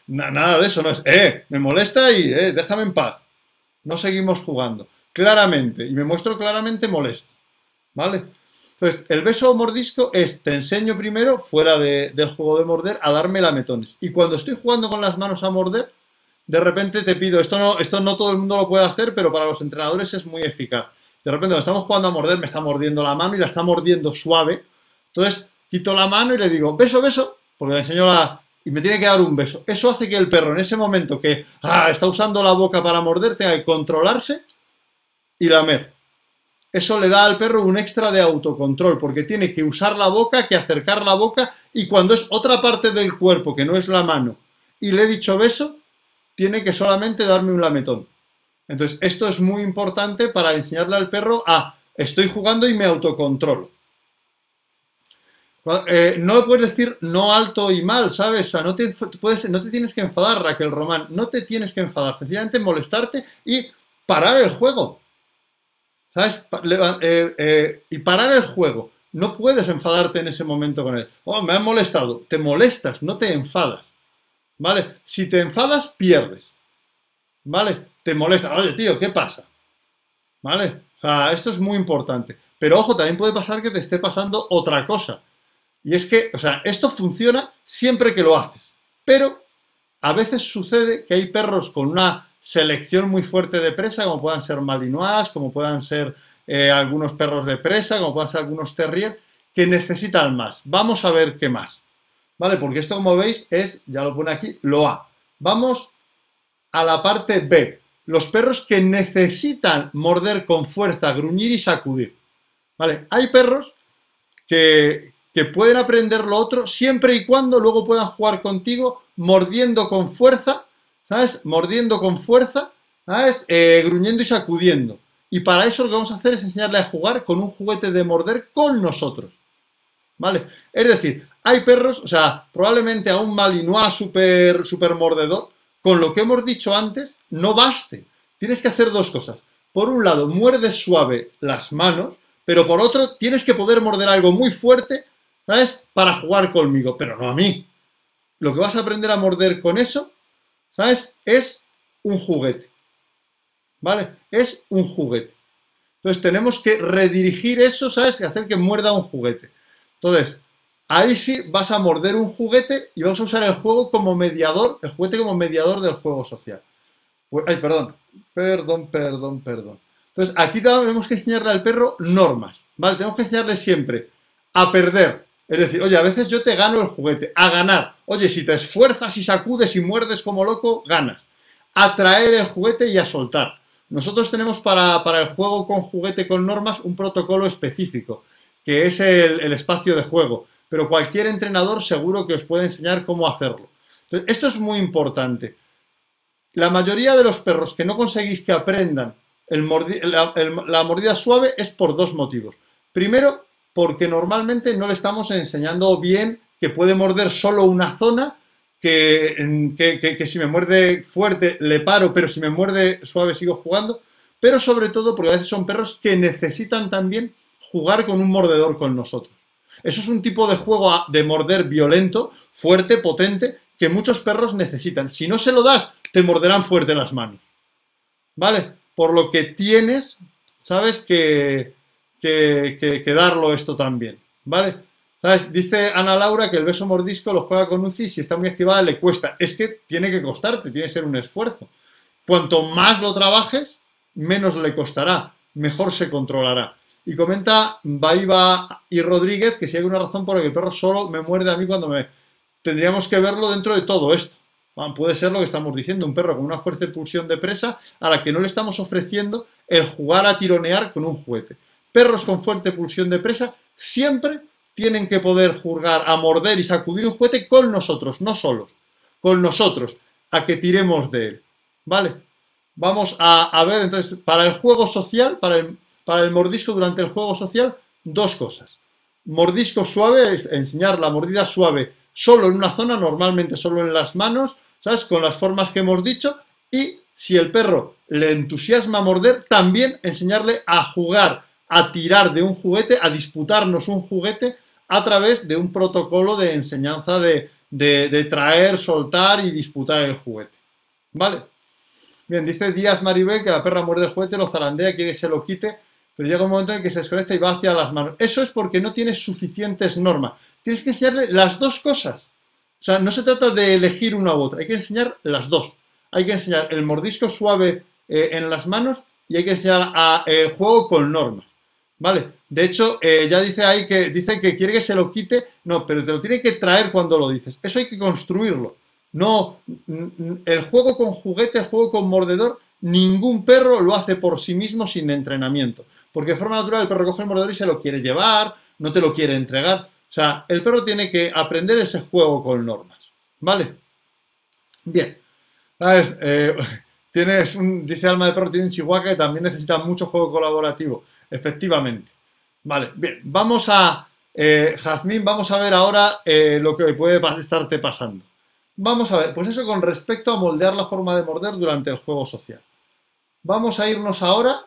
nada de eso no es. ¡Eh! Me molesta y eh, déjame en paz. No seguimos jugando. Claramente, y me muestro claramente molesto. ¿Vale? Entonces, el beso o mordisco es, te enseño primero, fuera del juego de morder, a darme lametones. Y cuando estoy jugando con las manos a morder, de repente te pido, esto no, esto no todo el mundo lo puede hacer, pero para los entrenadores es muy eficaz. De repente, cuando estamos jugando a morder, me está mordiendo la mano y la está mordiendo suave. Entonces, quito la mano y le digo, beso, beso, porque le enseño la... Y me tiene que dar un beso. Eso hace que el perro, en ese momento que ah, está usando la boca para morder, tenga que controlarse y lamer eso le da al perro un extra de autocontrol, porque tiene que usar la boca, que acercar la boca, y cuando es otra parte del cuerpo, que no es la mano, y le he dicho beso, tiene que solamente darme un lametón. Entonces, esto es muy importante para enseñarle al perro a estoy jugando y me autocontrolo. Eh, no puedes decir no alto y mal, ¿sabes? O sea, no te, puedes, no te tienes que enfadar, Raquel Román, no te tienes que enfadar, sencillamente molestarte y parar el juego. ¿Sabes? Eh, eh, y parar el juego. No puedes enfadarte en ese momento con él. Oh, me han molestado. Te molestas, no te enfadas. ¿Vale? Si te enfadas, pierdes. ¿Vale? Te molesta. Oye, tío, ¿qué pasa? ¿Vale? O sea, esto es muy importante. Pero ojo, también puede pasar que te esté pasando otra cosa. Y es que, o sea, esto funciona siempre que lo haces. Pero a veces sucede que hay perros con una selección muy fuerte de presa, como puedan ser malinois, como puedan ser eh, algunos perros de presa, como puedan ser algunos terrier, que necesitan más. Vamos a ver qué más. ¿vale? Porque esto, como veis, es, ya lo pone aquí, lo A. Vamos a la parte B. Los perros que necesitan morder con fuerza, gruñir y sacudir. ¿Vale? Hay perros que, que pueden aprender lo otro siempre y cuando luego puedan jugar contigo mordiendo con fuerza, ¿sabes? Mordiendo con fuerza, ¿sabes? Eh, gruñendo y sacudiendo. Y para eso lo que vamos a hacer es enseñarle a jugar con un juguete de morder con nosotros. ¿Vale? Es decir, hay perros, o sea, probablemente a un Malinois super, super mordedor, con lo que hemos dicho antes, no baste. Tienes que hacer dos cosas. Por un lado, muerde suave las manos, pero por otro, tienes que poder morder algo muy fuerte, ¿sabes? Para jugar conmigo, pero no a mí. Lo que vas a aprender a morder con eso, ¿sabes? Es un juguete. ¿Vale? Es un juguete. Entonces tenemos que redirigir eso, ¿sabes? Y hacer que muerda un juguete. Entonces, ahí sí vas a morder un juguete y vamos a usar el juego como mediador, el juguete como mediador del juego social. Pues, ay, perdón, perdón, perdón, perdón. Entonces, aquí tenemos que enseñarle al perro normas, ¿vale? Tenemos que enseñarle siempre a perder. Es decir, oye, a veces yo te gano el juguete, a ganar. Oye, si te esfuerzas y sacudes y muerdes como loco, ganas. A traer el juguete y a soltar. Nosotros tenemos para, el juego con juguete con normas un protocolo específico, que es el, espacio de juego. Pero cualquier entrenador seguro que os puede enseñar cómo hacerlo. Entonces, esto es muy importante. La mayoría de los perros que no conseguís que aprendan la, mordida suave es por dos motivos. Primero, porque normalmente no le estamos enseñando bien que puede morder solo una zona, que, que, si me muerde fuerte le paro, pero si me muerde suave sigo jugando, pero sobre todo porque a veces son perros que necesitan también jugar con un mordedor con nosotros. Eso es un tipo de juego de morder violento, fuerte, potente, que muchos perros necesitan. Si no se lo das, te morderán fuerte las manos. ¿Vale? Por lo que tienes, ¿sabes? Que, que, darlo esto también. ¿Vale? ¿Sabes? Dice Ana Laura que el beso mordisco lo juega con UCI, si está muy activada le cuesta. Es que tiene que costarte, tiene que ser un esfuerzo. Cuanto más lo trabajes, menos le costará, mejor se controlará. Y comenta Baiba y Rodríguez que si hay una razón por la que el perro solo me muerde a mí cuando me... Tendríamos que verlo dentro de todo esto. Puede ser lo que estamos diciendo, un perro con una fuerza de pulsión de presa a la que no le estamos ofreciendo el jugar a tironear con un juguete. Perros con fuerte pulsión de presa siempre tienen que poder jugar a morder y sacudir un juguete con nosotros, no solos, con nosotros, a que tiremos de él. ¿Vale? Vamos a, ver entonces, para el juego social, para el, para el mordisco durante el juego social, dos cosas. Mordisco suave, enseñar la mordida suave solo en una zona, normalmente solo en las manos, ¿sabes? Con las formas que hemos dicho y si el perro le entusiasma morder, también enseñarle a jugar, a tirar de un juguete, a disputarnos un juguete a través de un protocolo de enseñanza de, traer, soltar y disputar el juguete. ¿Vale? Bien, dice Díaz Maribel que la perra muerde el juguete, lo zarandea, quiere que se lo quite, pero llega un momento en que se desconecta y va hacia las manos. Eso es porque no tienes suficientes normas. Tienes que enseñarle las dos cosas. O sea, no se trata de elegir una u otra, hay que enseñar las dos. Hay que enseñar el mordisco suave eh, en las manos y hay que enseñar a, el juego con normas. ¿Vale? De hecho, eh, ya dice ahí que dice que quiere que se lo quite. No, pero te lo tiene que traer cuando lo dices. Eso hay que construirlo. No, el juego con juguete, el juego con mordedor, ningún perro lo hace por sí mismo sin entrenamiento. Porque de forma natural el perro coge el mordedor y se lo quiere llevar, no te lo quiere entregar. O sea, el perro tiene que aprender ese juego con normas. ¿Vale? Bien. Eh, tienes un, dice Alma de Perro, tiene un chihuahua que también necesita mucho juego colaborativo. Efectivamente. Vale, bien. Vamos a, eh, Jazmín, vamos a ver ahora eh, lo que puede estarte pasando. Vamos a ver, pues eso con respecto a moldear la forma de morder durante el juego social. Vamos a irnos ahora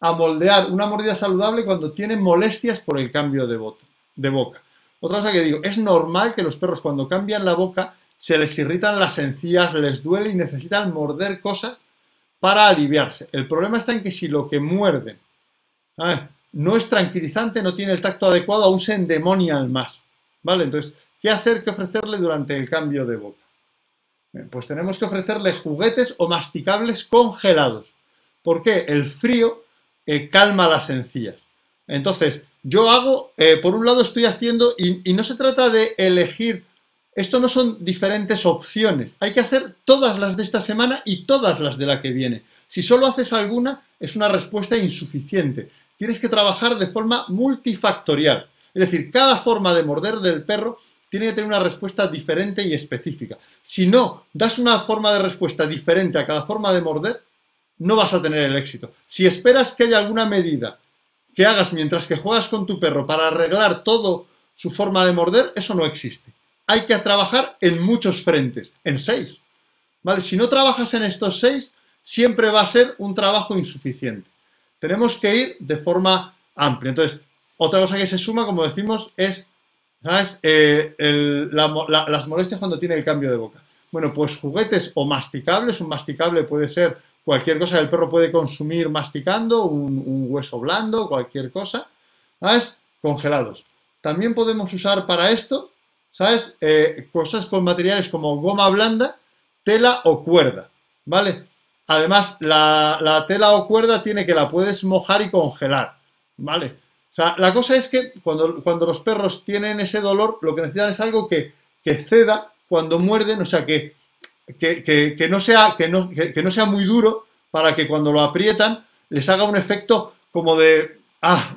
a moldear una mordida saludable cuando tienen molestias por el cambio de voto de boca. Otra cosa que digo, es normal que los perros cuando cambian la boca se les irritan las encías, les duele y necesitan morder cosas para aliviarse. El problema está en que si lo que muerden no es tranquilizante, no tiene el tacto adecuado, aún se endemonian más. ¿Vale? Entonces, ¿qué hacer? ¿Qué ofrecerle durante el cambio de boca? pues tenemos que ofrecerle juguetes o masticables congelados. ¿Por qué? El frío eh, calma las encías. Entonces, yo hago, eh, por un lado estoy haciendo, y, no se trata de elegir esto no son diferentes opciones. Hay que hacer todas las de esta semana y todas las de la que viene. Si solo haces alguna, es una respuesta insuficiente. Tienes que trabajar de forma multifactorial. Es decir, cada forma de morder del perro tiene que tener una respuesta diferente y específica. Si no das una forma de respuesta diferente a cada forma de morder, no vas a tener el éxito. Si esperas que haya alguna medida que hagas mientras que juegas con tu perro para arreglar todo su forma de morder, eso no existe. Hay que trabajar en muchos frentes, en seis. ¿Vale? Si no trabajas en estos seis, siempre va a ser un trabajo insuficiente. Tenemos que ir de forma amplia. Entonces, otra cosa que se suma, como decimos, es ¿sabes? Eh, las molestias cuando tiene el cambio de boca. Bueno, pues juguetes o masticables, un masticable puede ser cualquier cosa que el perro puede consumir masticando, un, hueso blando, cualquier cosa, ¿sabes? Congelados. También podemos usar para esto, ¿sabes? Eh, cosas con materiales como goma blanda, tela o cuerda, ¿vale? Además, la, la, tela o cuerda tiene que la puedes mojar y congelar, ¿vale? O sea, la cosa es que cuando, cuando los perros tienen ese dolor, lo que necesitan es algo que, ceda cuando muerden, o sea, que, que, no sea, que, no, que, no sea muy duro para que cuando lo aprietan les haga un efecto como de, ah,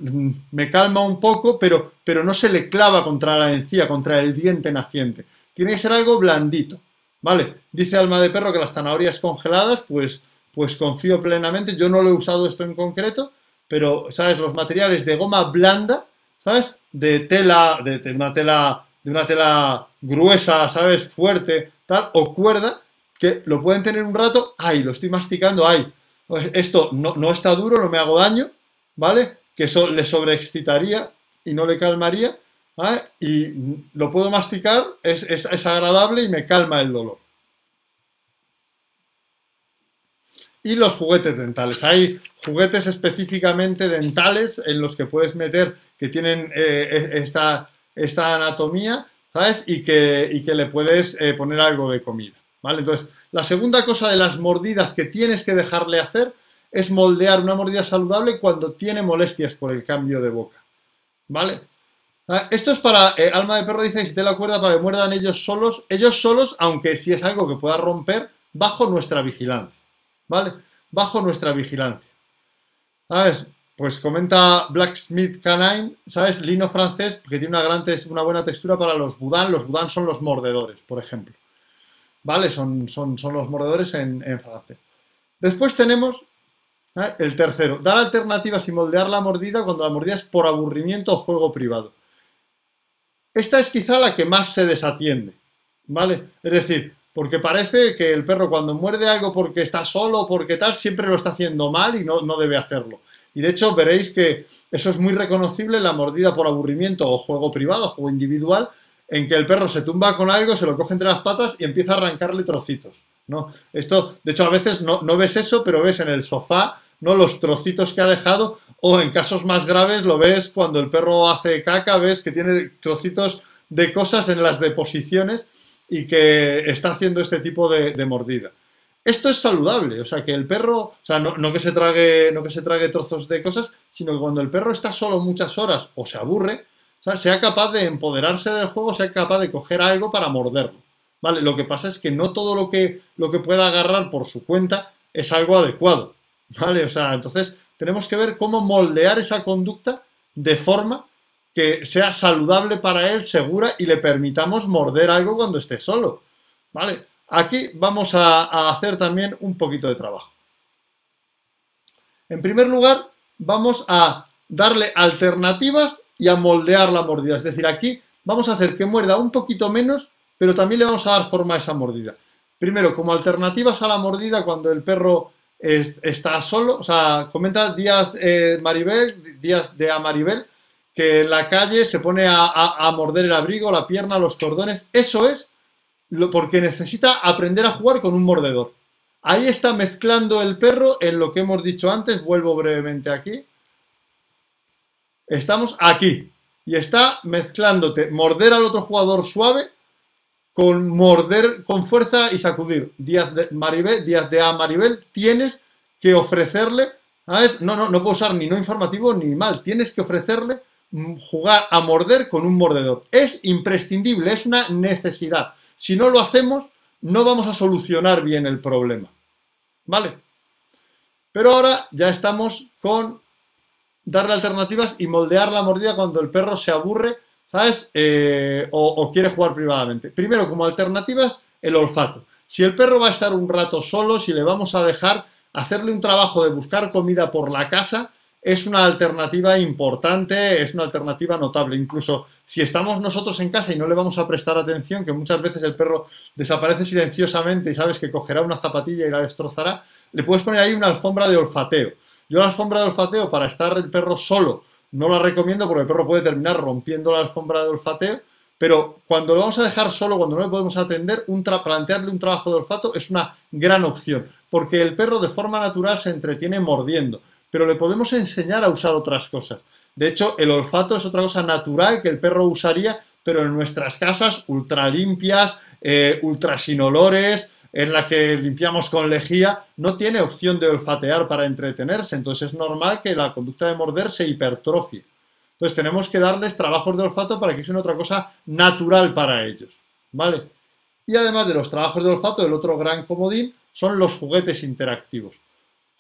me calma un poco, pero, pero no se le clava contra la encía, contra el diente naciente. Tiene que ser algo blandito, ¿vale? Dice Alma de Perro que las zanahorias congeladas, pues, pues confío plenamente. Yo no lo he usado esto en concreto, pero, ¿sabes? Los materiales de goma blanda, ¿sabes? De tela, de, una tela, de una tela gruesa, ¿sabes? Fuerte, tal, o cuerda, que lo pueden tener un rato, ay, lo estoy masticando, ay, pues esto no, está duro, no me hago daño, ¿vale? Que eso le sobreexcitaría y no le calmaría, ¿vale? Y lo puedo masticar, es, es agradable y me calma el dolor. y los juguetes dentales. Hay juguetes específicamente dentales en los que puedes meter que tienen eh, esta, esta, anatomía, ¿sabes? Y que, que le puedes eh, poner algo de comida, ¿vale? Entonces, la segunda cosa de las mordidas que tienes que dejarle hacer es moldear una mordida saludable cuando tiene molestias por el cambio de boca, ¿vale? Ah, esto es para, eh, alma de perro dice, si te la cuerda para que muerdan ellos solos, ellos solos, aunque si es algo que pueda romper, bajo nuestra vigilancia. ¿vale? Bajo nuestra vigilancia. ¿Sabes? Pues comenta Blacksmith Canine, ¿sabes? Lino francés, que tiene una, gran una buena textura para los budán. Los budán son los mordedores, por ejemplo. ¿Vale? Son, son, son los mordedores en, francés. Después tenemos ¿eh? el tercero, dar alternativas y moldear la mordida cuando la mordida es por aburrimiento o juego privado. Esta es quizá la que más se desatiende, ¿vale? Es decir, porque parece que el perro cuando muerde algo porque está solo, porque tal, siempre lo está haciendo mal y no, no debe hacerlo. Y de hecho veréis que eso es muy reconocible, la mordida por aburrimiento o juego privado, juego individual, en que el perro se tumba con algo, se lo coge entre las patas y empieza a arrancarle trocitos. ¿no? Esto, de hecho, a veces no, no ves eso, pero ves en el sofá ¿no? los trocitos que ha dejado, o en casos más graves lo ves cuando el perro hace caca, ves que tiene trocitos de cosas en las deposiciones y que está haciendo este tipo de, mordida. Esto es saludable, o sea, que el perro, o sea, no, que se trague, no que se trague trozos de cosas, sino que cuando el perro está solo muchas horas o se aburre, sea capaz de empoderarse del juego, sea capaz de coger algo para morderlo. ¿Vale? Lo que pasa es que no todo lo que, lo que pueda agarrar por su cuenta es algo adecuado. ¿Vale? O sea, entonces tenemos que ver cómo moldear esa conducta de forma que sea saludable para él, segura y le permitamos morder algo cuando esté solo. ¿Vale? Aquí vamos a, hacer también un poquito de trabajo. En primer lugar, vamos a darle alternativas y a moldear la mordida. Es decir, aquí vamos a hacer que muerda un poquito menos, pero también le vamos a dar forma a esa mordida. Primero, como alternativas a la mordida cuando el perro está solo, o sea, comenta Díaz eh, Maribel, Díaz de Amaribel, que en la calle se pone a, morder el abrigo, la pierna, los cordones. Eso es porque necesita aprender a jugar con un mordedor. Ahí está mezclando el perro en lo que hemos dicho antes. Vuelvo brevemente aquí. Estamos aquí. Y está mezclándote morder al otro jugador suave con morder con fuerza y sacudir. Díaz de Maribel, Díaz de A Maribel, tienes que ofrecerle, ¿sabes? No, no, no puedo usar ni no informativo ni mal. Tienes que ofrecerle mm, jugar a morder con un mordedor. Es imprescindible, es una necesidad. Si no lo hacemos, no vamos a solucionar bien el problema. ¿Vale? Pero ahora ya estamos con darle alternativas y moldear la mordida cuando el perro se aburre, ¿sabes? Eh, o, o quiere jugar privadamente. Primero, como alternativas, el olfato. Si el perro va a estar un rato solo, si le vamos a dejar hacerle un trabajo de buscar comida por la casa, es una alternativa importante, es una alternativa notable. Incluso si estamos nosotros en casa y no le vamos a prestar atención, que muchas veces el perro desaparece silenciosamente y sabes que cogerá una zapatilla y la destrozará, le puedes poner ahí una alfombra de olfateo. Yo la alfombra de olfateo para estar el perro solo no la recomiendo porque el perro puede terminar rompiendo la alfombra de olfateo, pero cuando lo vamos a dejar solo, cuando no le podemos atender, un plantearle un trabajo de olfato es una gran opción, porque el perro de forma natural se entretiene mordiendo, pero le podemos enseñar a usar otras cosas. De hecho, el olfato es otra cosa natural que el perro usaría, pero en nuestras casas ultra limpias, eh, ultra sin olores, en la que limpiamos con lejía, no tiene opción de olfatear para entretenerse, entonces es normal que la conducta de morder se hipertrofie. Entonces tenemos que darles trabajos de olfato para que sea otra cosa natural para ellos, ¿vale? Y además de los trabajos de olfato, el otro gran comodín son los juguetes interactivos.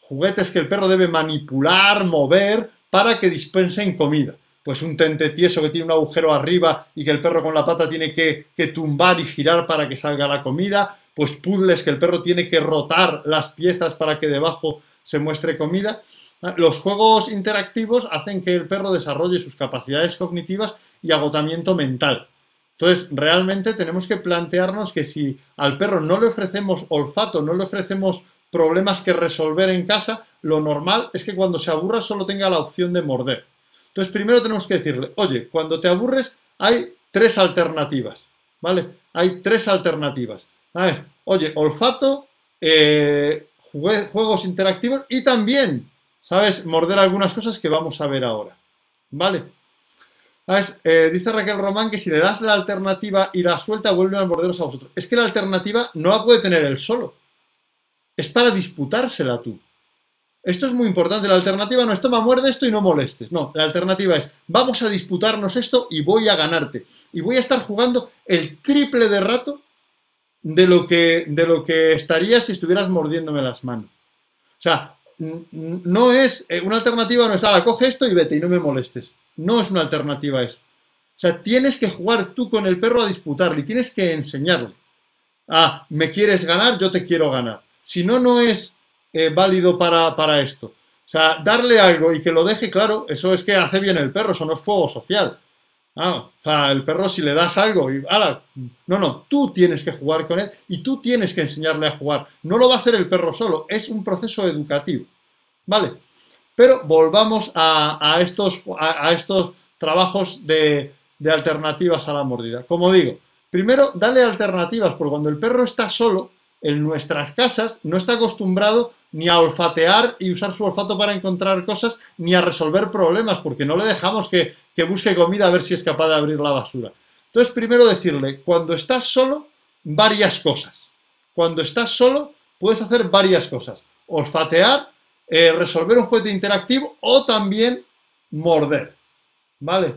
Juguetes que el perro debe manipular, mover, para que dispensen comida. Pues un tente tieso que tiene un agujero arriba y que el perro con la pata tiene que, que tumbar y girar para que salga la comida. Pues puzzles que el perro tiene que rotar las piezas para que debajo se muestre comida. Los juegos interactivos hacen que el perro desarrolle sus capacidades cognitivas y agotamiento mental. Entonces, realmente tenemos que plantearnos que si al perro no le ofrecemos olfato, no le ofrecemos problemas que resolver en casa, lo normal es que cuando se aburra solo tenga la opción de morder. Entonces, primero tenemos que decirle, oye, cuando te aburres hay tres alternativas, ¿vale? Hay tres alternativas. Oye, olfato, eh, juegos interactivos y también ¿sabes? Morder algunas cosas que vamos a ver ahora, ¿vale? ¿Sabes? Eh, dice Raquel Román que si le das la alternativa y la suelta, vuelven a morderos a vosotros. Es que la alternativa no la puede tener él solo. Es para disputársela tú. Esto es muy importante. La alternativa no es toma, muerde esto y no molestes. No, la alternativa es vamos a disputarnos esto y voy a ganarte. Y voy a estar jugando el triple de rato de lo que, de lo que estarías si estuvieras mordiéndome las manos. O sea, no es eh, una alternativa, no es, la coge esto y vete y no me molestes. No es una alternativa eso. O sea, tienes que jugar tú con el perro a disputarle, tienes que enseñarle. Ah, me quieres ganar, yo te quiero ganar. Si no, no es eh, válido para, para esto. O sea, darle algo y que lo deje claro, eso es que hace bien el perro, eso no es juego social. Ah, el perro si le das algo y no, no, tú tienes que jugar con él y tú tienes que enseñarle a jugar. No lo va a hacer el perro solo, es un proceso educativo. ¿Vale? Pero volvamos a, estos, a, estos trabajos de, de alternativas a la mordida. Como digo, primero dale alternativas, porque cuando el perro está solo, en nuestras casas, no está acostumbrado ni a olfatear y usar su olfato para encontrar cosas, ni a resolver problemas, porque no le dejamos que, que busque comida a ver si es capaz de abrir la basura. Entonces, primero decirle, cuando estás solo, varias cosas. Cuando estás solo, puedes hacer varias cosas. Olfatear, eh, resolver un juguete interactivo o también morder. ¿Vale?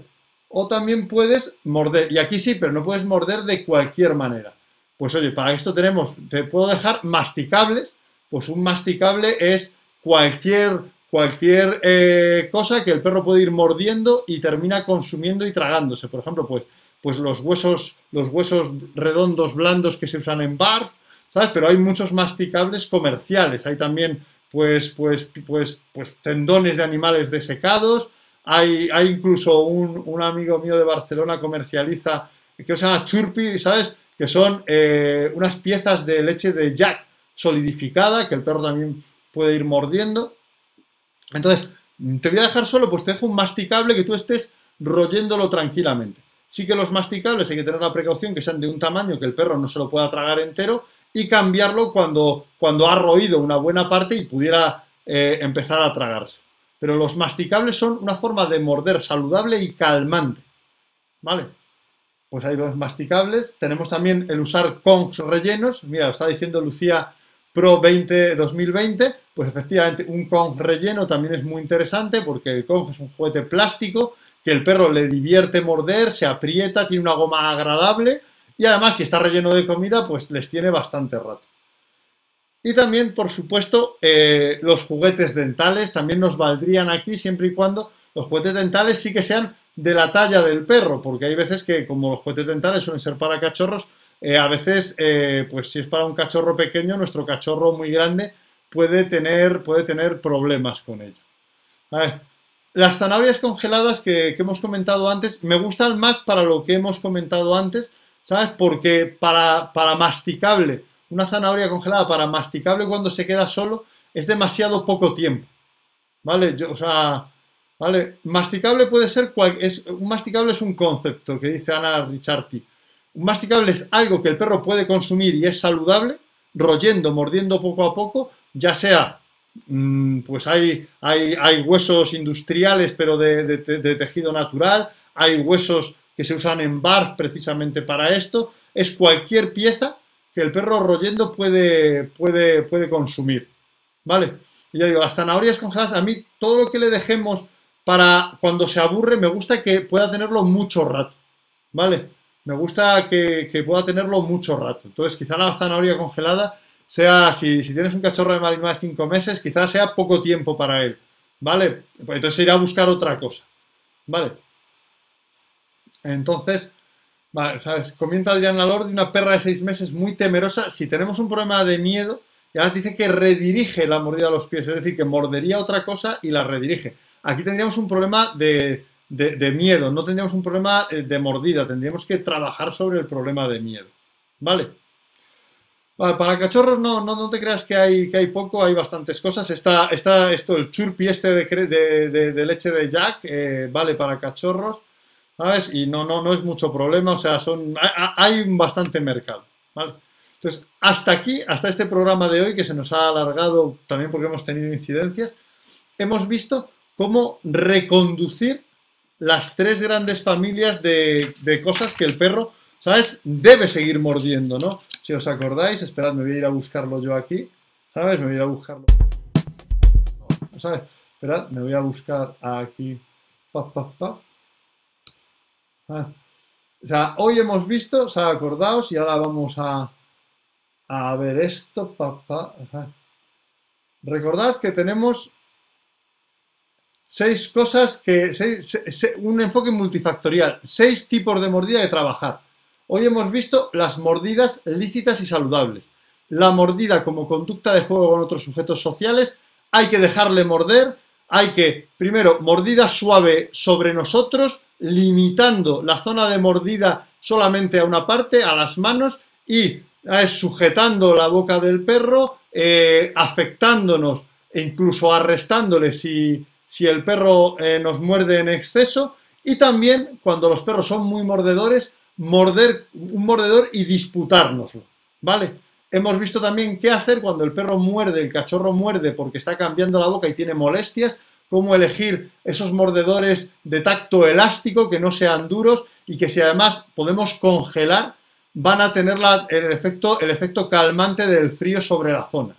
O también puedes morder. Y aquí sí, pero no puedes morder de cualquier manera. Pues oye, para esto tenemos, te puedo dejar masticables. Pues un masticable es cualquier cualquier eh, cosa que el perro puede ir mordiendo y termina consumiendo y tragándose. Por ejemplo, pues, pues los huesos, los huesos redondos blandos que se usan en barf, ¿sabes? Pero hay muchos masticables comerciales. Hay también, pues, pues, pues, pues tendones de animales desecados. Hay, hay incluso un, amigo mío de Barcelona comercializa que se llama Churpi, ¿sabes? Que son eh, unas piezas de leche de Jack solidificada que el perro también puede ir mordiendo. Entonces, te voy a dejar solo, pues te dejo un masticable que tú estés royéndolo tranquilamente. Sí que los masticables hay que tener la precaución que sean de un tamaño que el perro no se lo pueda tragar entero y cambiarlo cuando, cuando ha roído una buena parte y pudiera eh, empezar a tragarse. Pero los masticables son una forma de morder saludable y calmante. ¿Vale? Pues hay los masticables. Tenemos también el usar conchs rellenos. Mira, lo está diciendo Lucía Pro 20 2020, pues efectivamente un Kong relleno también es muy interesante porque el Kong es un juguete plástico que el perro le divierte morder, se aprieta, tiene una goma agradable y además si está relleno de comida, pues les tiene bastante rato. Y también, por supuesto, eh, los juguetes dentales también nos valdrían aquí siempre y cuando los juguetes dentales sí que sean de la talla del perro, porque hay veces que como los juguetes dentales suelen ser para cachorros, eh, a veces, eh, pues si es para un cachorro pequeño, nuestro cachorro muy grande puede tener, puede tener problemas con ello. las zanahorias congeladas que, hemos comentado antes, me gustan más para lo que hemos comentado antes, ¿sabes? Porque para, para masticable, una zanahoria congelada para masticable cuando se queda solo es demasiado poco tiempo. ¿Vale? Yo, o sea, ¿vale? Masticable puede ser, es, un masticable es un concepto que dice Ana Ricciardi. Un masticable es algo que el perro puede consumir y es saludable, royendo, mordiendo poco a poco, ya sea, mm, pues hay, hay, hay, huesos industriales pero de, tejido natural, hay huesos que se usan en bar precisamente para esto, es cualquier pieza que el perro royendo puede, puede, puede consumir, ¿vale? Y yo digo, las zanahorias congeladas, a mí todo lo que le dejemos para cuando se aburre, me gusta que pueda tenerlo mucho rato, ¿vale? Me gusta que, pueda tenerlo mucho rato. Entonces, quizá la zanahoria congelada sea, si, tienes un cachorro de Malinois de 5 meses, quizás sea poco tiempo para él, ¿vale? Pues entonces irá a buscar otra cosa, ¿vale? Entonces, vale, ¿sabes? Comienza Adriana Lord una perra de 6 meses muy temerosa. Si tenemos un problema de miedo, ya dice que redirige la mordida a los pies, es decir, que mordería otra cosa y la redirige. Aquí tendríamos un problema de, miedo, no tendríamos un problema eh, de mordida, tendríamos que trabajar sobre el problema de miedo. ¿Vale? para cachorros no, no, no, te creas que hay, que hay poco, hay bastantes cosas. Está, está esto, el churpi este de, de, leche de Jack, eh, vale para cachorros, ¿sabes? Y no, no, no es mucho problema, o sea, son, hay, un bastante mercado, ¿vale? Entonces, hasta aquí, hasta este programa de hoy, que se nos ha alargado también porque hemos tenido incidencias, hemos visto cómo reconducir las tres grandes familias de, cosas que el perro, ¿sabes? Debe seguir mordiendo, ¿no? Si os acordáis, esperad, me voy a ir a buscarlo yo aquí, ¿sabes? Me voy a ir a buscarlo. ¿Sabes? Esperad, me voy a buscar aquí. Paf, paf, paf. Ah. O sea, hoy hemos visto, o sea, acordaos, y ahora vamos a, a ver esto. Pa, Recordad que tenemos seis cosas que. un enfoque multifactorial, seis tipos de mordida de trabajar. Hoy hemos visto las mordidas lícitas y saludables. La mordida como conducta de juego con otros sujetos sociales, hay que dejarle morder, hay que, primero, mordida suave sobre nosotros, limitando la zona de mordida solamente a una parte, a las manos, y sujetando la boca del perro, eh, afectándonos e incluso arrestándole si, si el perro eh, nos muerde en exceso y también cuando los perros son muy mordedores, morder un mordedor y disputárnoslo, ¿vale? Hemos visto también qué hacer cuando el perro muerde, el cachorro muerde porque está cambiando la boca y tiene molestias, cómo elegir esos mordedores de tacto elástico que no sean duros y que si además podemos congelar, van a tener el, efecto, el efecto calmante del frío sobre la zona.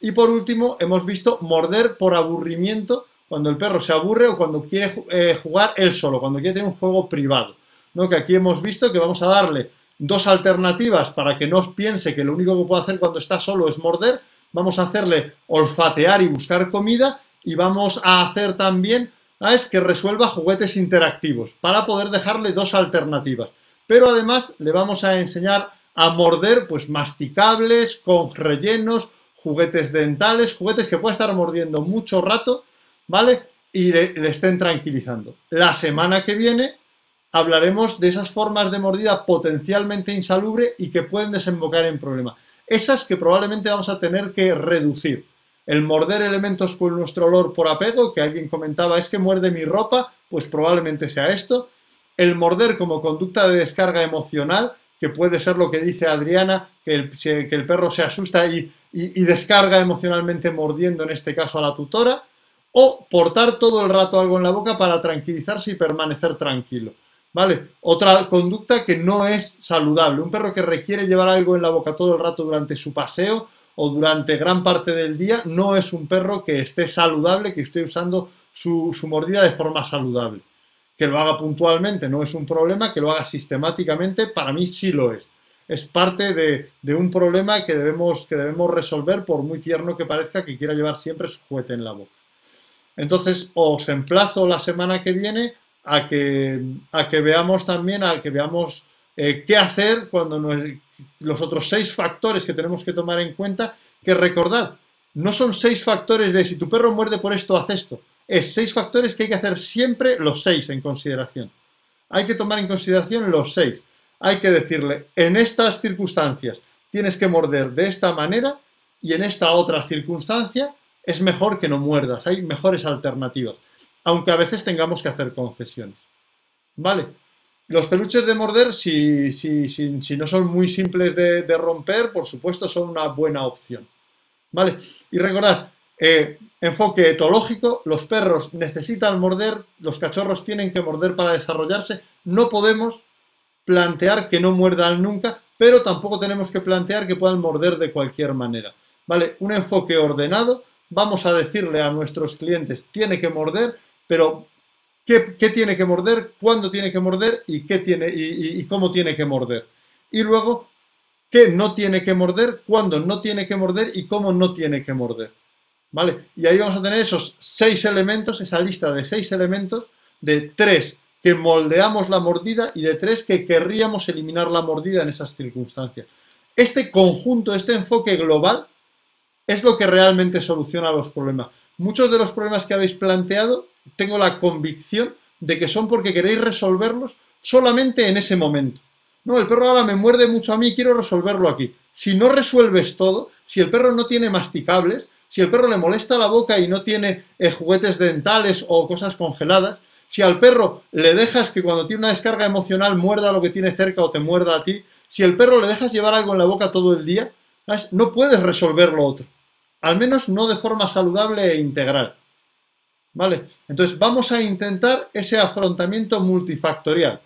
Y por último, hemos visto morder por aburrimiento cuando el perro se aburre o cuando quiere eh, jugar él solo, cuando quiere tener un juego privado. ¿no? Que aquí hemos visto que vamos a darle dos alternativas para que no piense que lo único que puede hacer cuando está solo es morder. Vamos a hacerle olfatear y buscar comida y vamos a hacer también es que resuelva juguetes interactivos para poder dejarle dos alternativas. Pero además le vamos a enseñar a morder pues masticables, con rellenos, juguetes dentales, juguetes que puede estar mordiendo mucho rato ¿vale? Y le, estén tranquilizando. La semana que viene hablaremos de esas formas de mordida potencialmente insalubre y que pueden desembocar en problemas. Esas que probablemente vamos a tener que reducir. El morder elementos con nuestro olor por apego, que alguien comentaba, es que muerde mi ropa, pues probablemente sea esto. El morder como conducta de descarga emocional, que puede ser lo que dice Adriana, que el, que el perro se asusta y descarga emocionalmente mordiendo en este caso a la tutora o portar todo el rato algo en la boca para tranquilizarse y permanecer tranquilo. ¿Vale? Otra conducta que no es saludable. Un perro que requiere llevar algo en la boca todo el rato durante su paseo o durante gran parte del día no es un perro que esté saludable, que esté usando su, mordida de forma saludable. Que lo haga puntualmente no es un problema, que lo haga sistemáticamente, para mí sí lo es. Es parte de, de un problema que debemos, que debemos resolver, por muy tierno que parezca que quiera llevar siempre su juguete en la boca. Entonces, os emplazo la semana que viene a que, veamos también, a que veamos eh, qué hacer cuando los otros seis factores que tenemos que tomar en cuenta, que recordad, no son seis factores de si tu perro muerde por esto, haz esto. Es seis factores que hay que hacer siempre los seis en consideración. Hay que tomar en consideración los seis. Hay que decirle, en estas circunstancias tienes que morder de esta manera y en esta otra circunstancia es mejor que no muerdas, hay mejores alternativas, aunque a veces tengamos que hacer concesiones. ¿Vale? Los peluches de morder, si, si, si, no son muy simples de, romper, por supuesto son una buena opción. ¿Vale? Y recordad, eh, enfoque etológico, los perros necesitan morder, los cachorros tienen que morder para desarrollarse, no podemos plantear que no muerdan nunca, pero tampoco tenemos que plantear que puedan morder de cualquier manera. ¿Vale? Un enfoque ordenado, vamos a decirle a nuestros clientes, tiene que morder, pero ¿qué, tiene que morder? ¿Cuándo tiene que morder? ¿Y, qué tiene, y, cómo tiene que morder? Y luego, ¿qué no tiene que morder? ¿Cuándo no tiene que morder? ¿Y cómo no tiene que morder? ¿Vale? Y ahí vamos a tener esos seis elementos, esa lista de seis elementos, de tres que moldeamos la mordida y de tres que querríamos eliminar la mordida en esas circunstancias. Este conjunto, este enfoque global, es lo que realmente soluciona los problemas. Muchos de los problemas que habéis planteado, tengo la convicción de que son porque queréis resolverlos solamente en ese momento. No, el perro ahora me muerde mucho a mí, quiero resolverlo aquí. Si no resuelves todo, si el perro no tiene masticables, si el perro le molesta la boca y no tiene eh, juguetes dentales o cosas congeladas, si al perro le dejas que cuando tiene una descarga emocional muerda lo que tiene cerca o te muerda a ti, si el perro le dejas llevar algo en la boca todo el día, no puedes resolver lo otro al menos no de forma saludable e integral. ¿Vale? Entonces vamos a intentar ese afrontamiento multifactorial.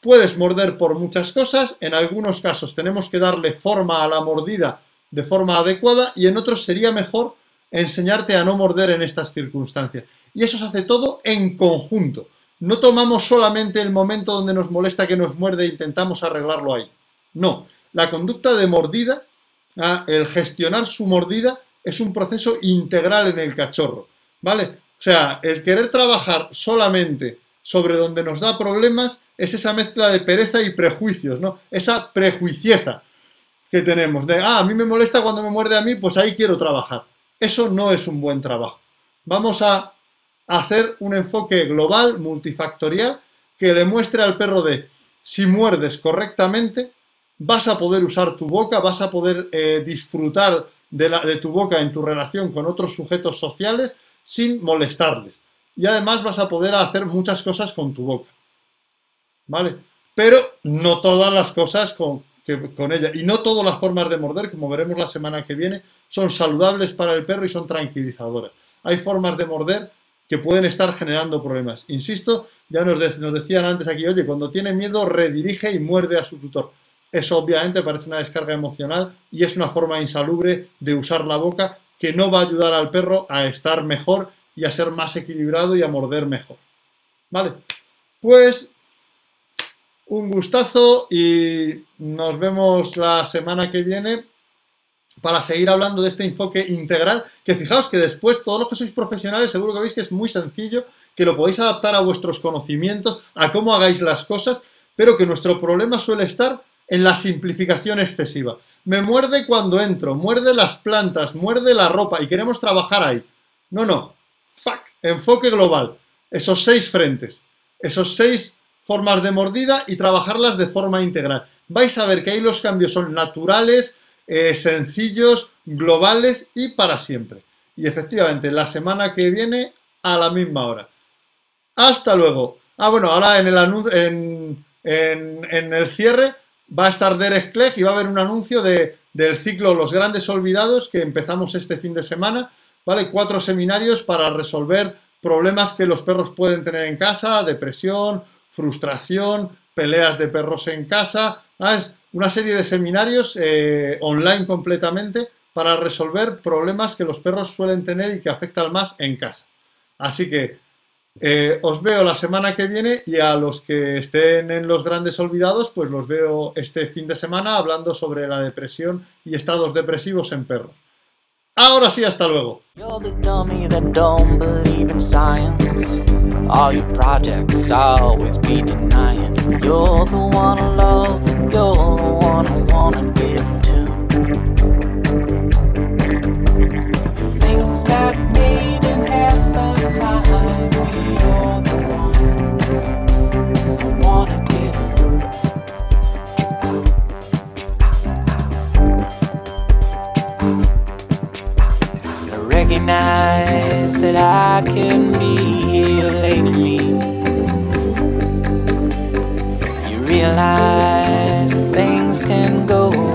Puedes morder por muchas cosas, en algunos casos tenemos que darle forma a la mordida de forma adecuada y en otros sería mejor enseñarte a no morder en estas circunstancias. Y eso se hace todo en conjunto. No tomamos solamente el momento donde nos molesta que nos muerde e intentamos arreglarlo ahí. No, la conducta de mordida, ah, el gestionar su mordida, es un proceso integral en el cachorro, ¿vale? O sea, el querer trabajar solamente sobre donde nos da problemas es esa mezcla de pereza y prejuicios, ¿no? Esa prejuicieza que tenemos de, ah, a mí me molesta cuando me muerde a mí, pues ahí quiero trabajar. Eso no es un buen trabajo. Vamos a hacer un enfoque global, multifactorial, que le muestre al perro de, si muerdes correctamente, vas a poder usar tu boca, vas a poder eh, disfrutar de, tu boca en tu relación con otros sujetos sociales sin molestarles. Y además vas a poder hacer muchas cosas con tu boca. ¿Vale? Pero no todas las cosas con, ella. Y no todas las formas de morder, como veremos la semana que viene, son saludables para el perro y son tranquilizadoras. Hay formas de morder que pueden estar generando problemas. Insisto, ya nos, nos decían antes aquí, oye, cuando tiene miedo redirige y muerde a su tutor. Eso obviamente parece una descarga emocional y es una forma insalubre de usar la boca que no va a ayudar al perro a estar mejor y a ser más equilibrado y a morder mejor. ¿Vale? Pues un gustazo y nos vemos la semana que viene para seguir hablando de este enfoque integral, que fijaos que después todos los que sois profesionales seguro que veis que es muy sencillo, que lo podéis adaptar a vuestros conocimientos, a cómo hagáis las cosas, pero que nuestro problema suele estar en la simplificación excesiva. Me muerde cuando entro, muerde las plantas, muerde la ropa y queremos trabajar ahí. No, no. Fuck. Enfoque global. Esos seis frentes. Esos seis formas de mordida y trabajarlas de forma integral. Vais a ver que ahí los cambios son naturales, eh, sencillos, globales y para siempre. Y efectivamente, la semana que viene a la misma hora. Hasta luego. Ah, bueno, ahora en el, en, en el cierre va a estar Derek Clegg y va a haber un anuncio de, del ciclo Los Grandes Olvidados que empezamos este fin de semana, ¿vale? Cuatro seminarios para resolver problemas que los perros pueden tener en casa, depresión, frustración, peleas de perros en casa, es una serie de seminarios eh, online completamente para resolver problemas que los perros suelen tener y que afectan más en casa. Así que eh, os veo la semana que viene y a los que estén en los grandes olvidados, pues los veo este fin de semana hablando sobre la depresión y estados depresivos en perro. Ahora sí, hasta luego. that didn't happen time. recognize that I can be here me. You realize things can go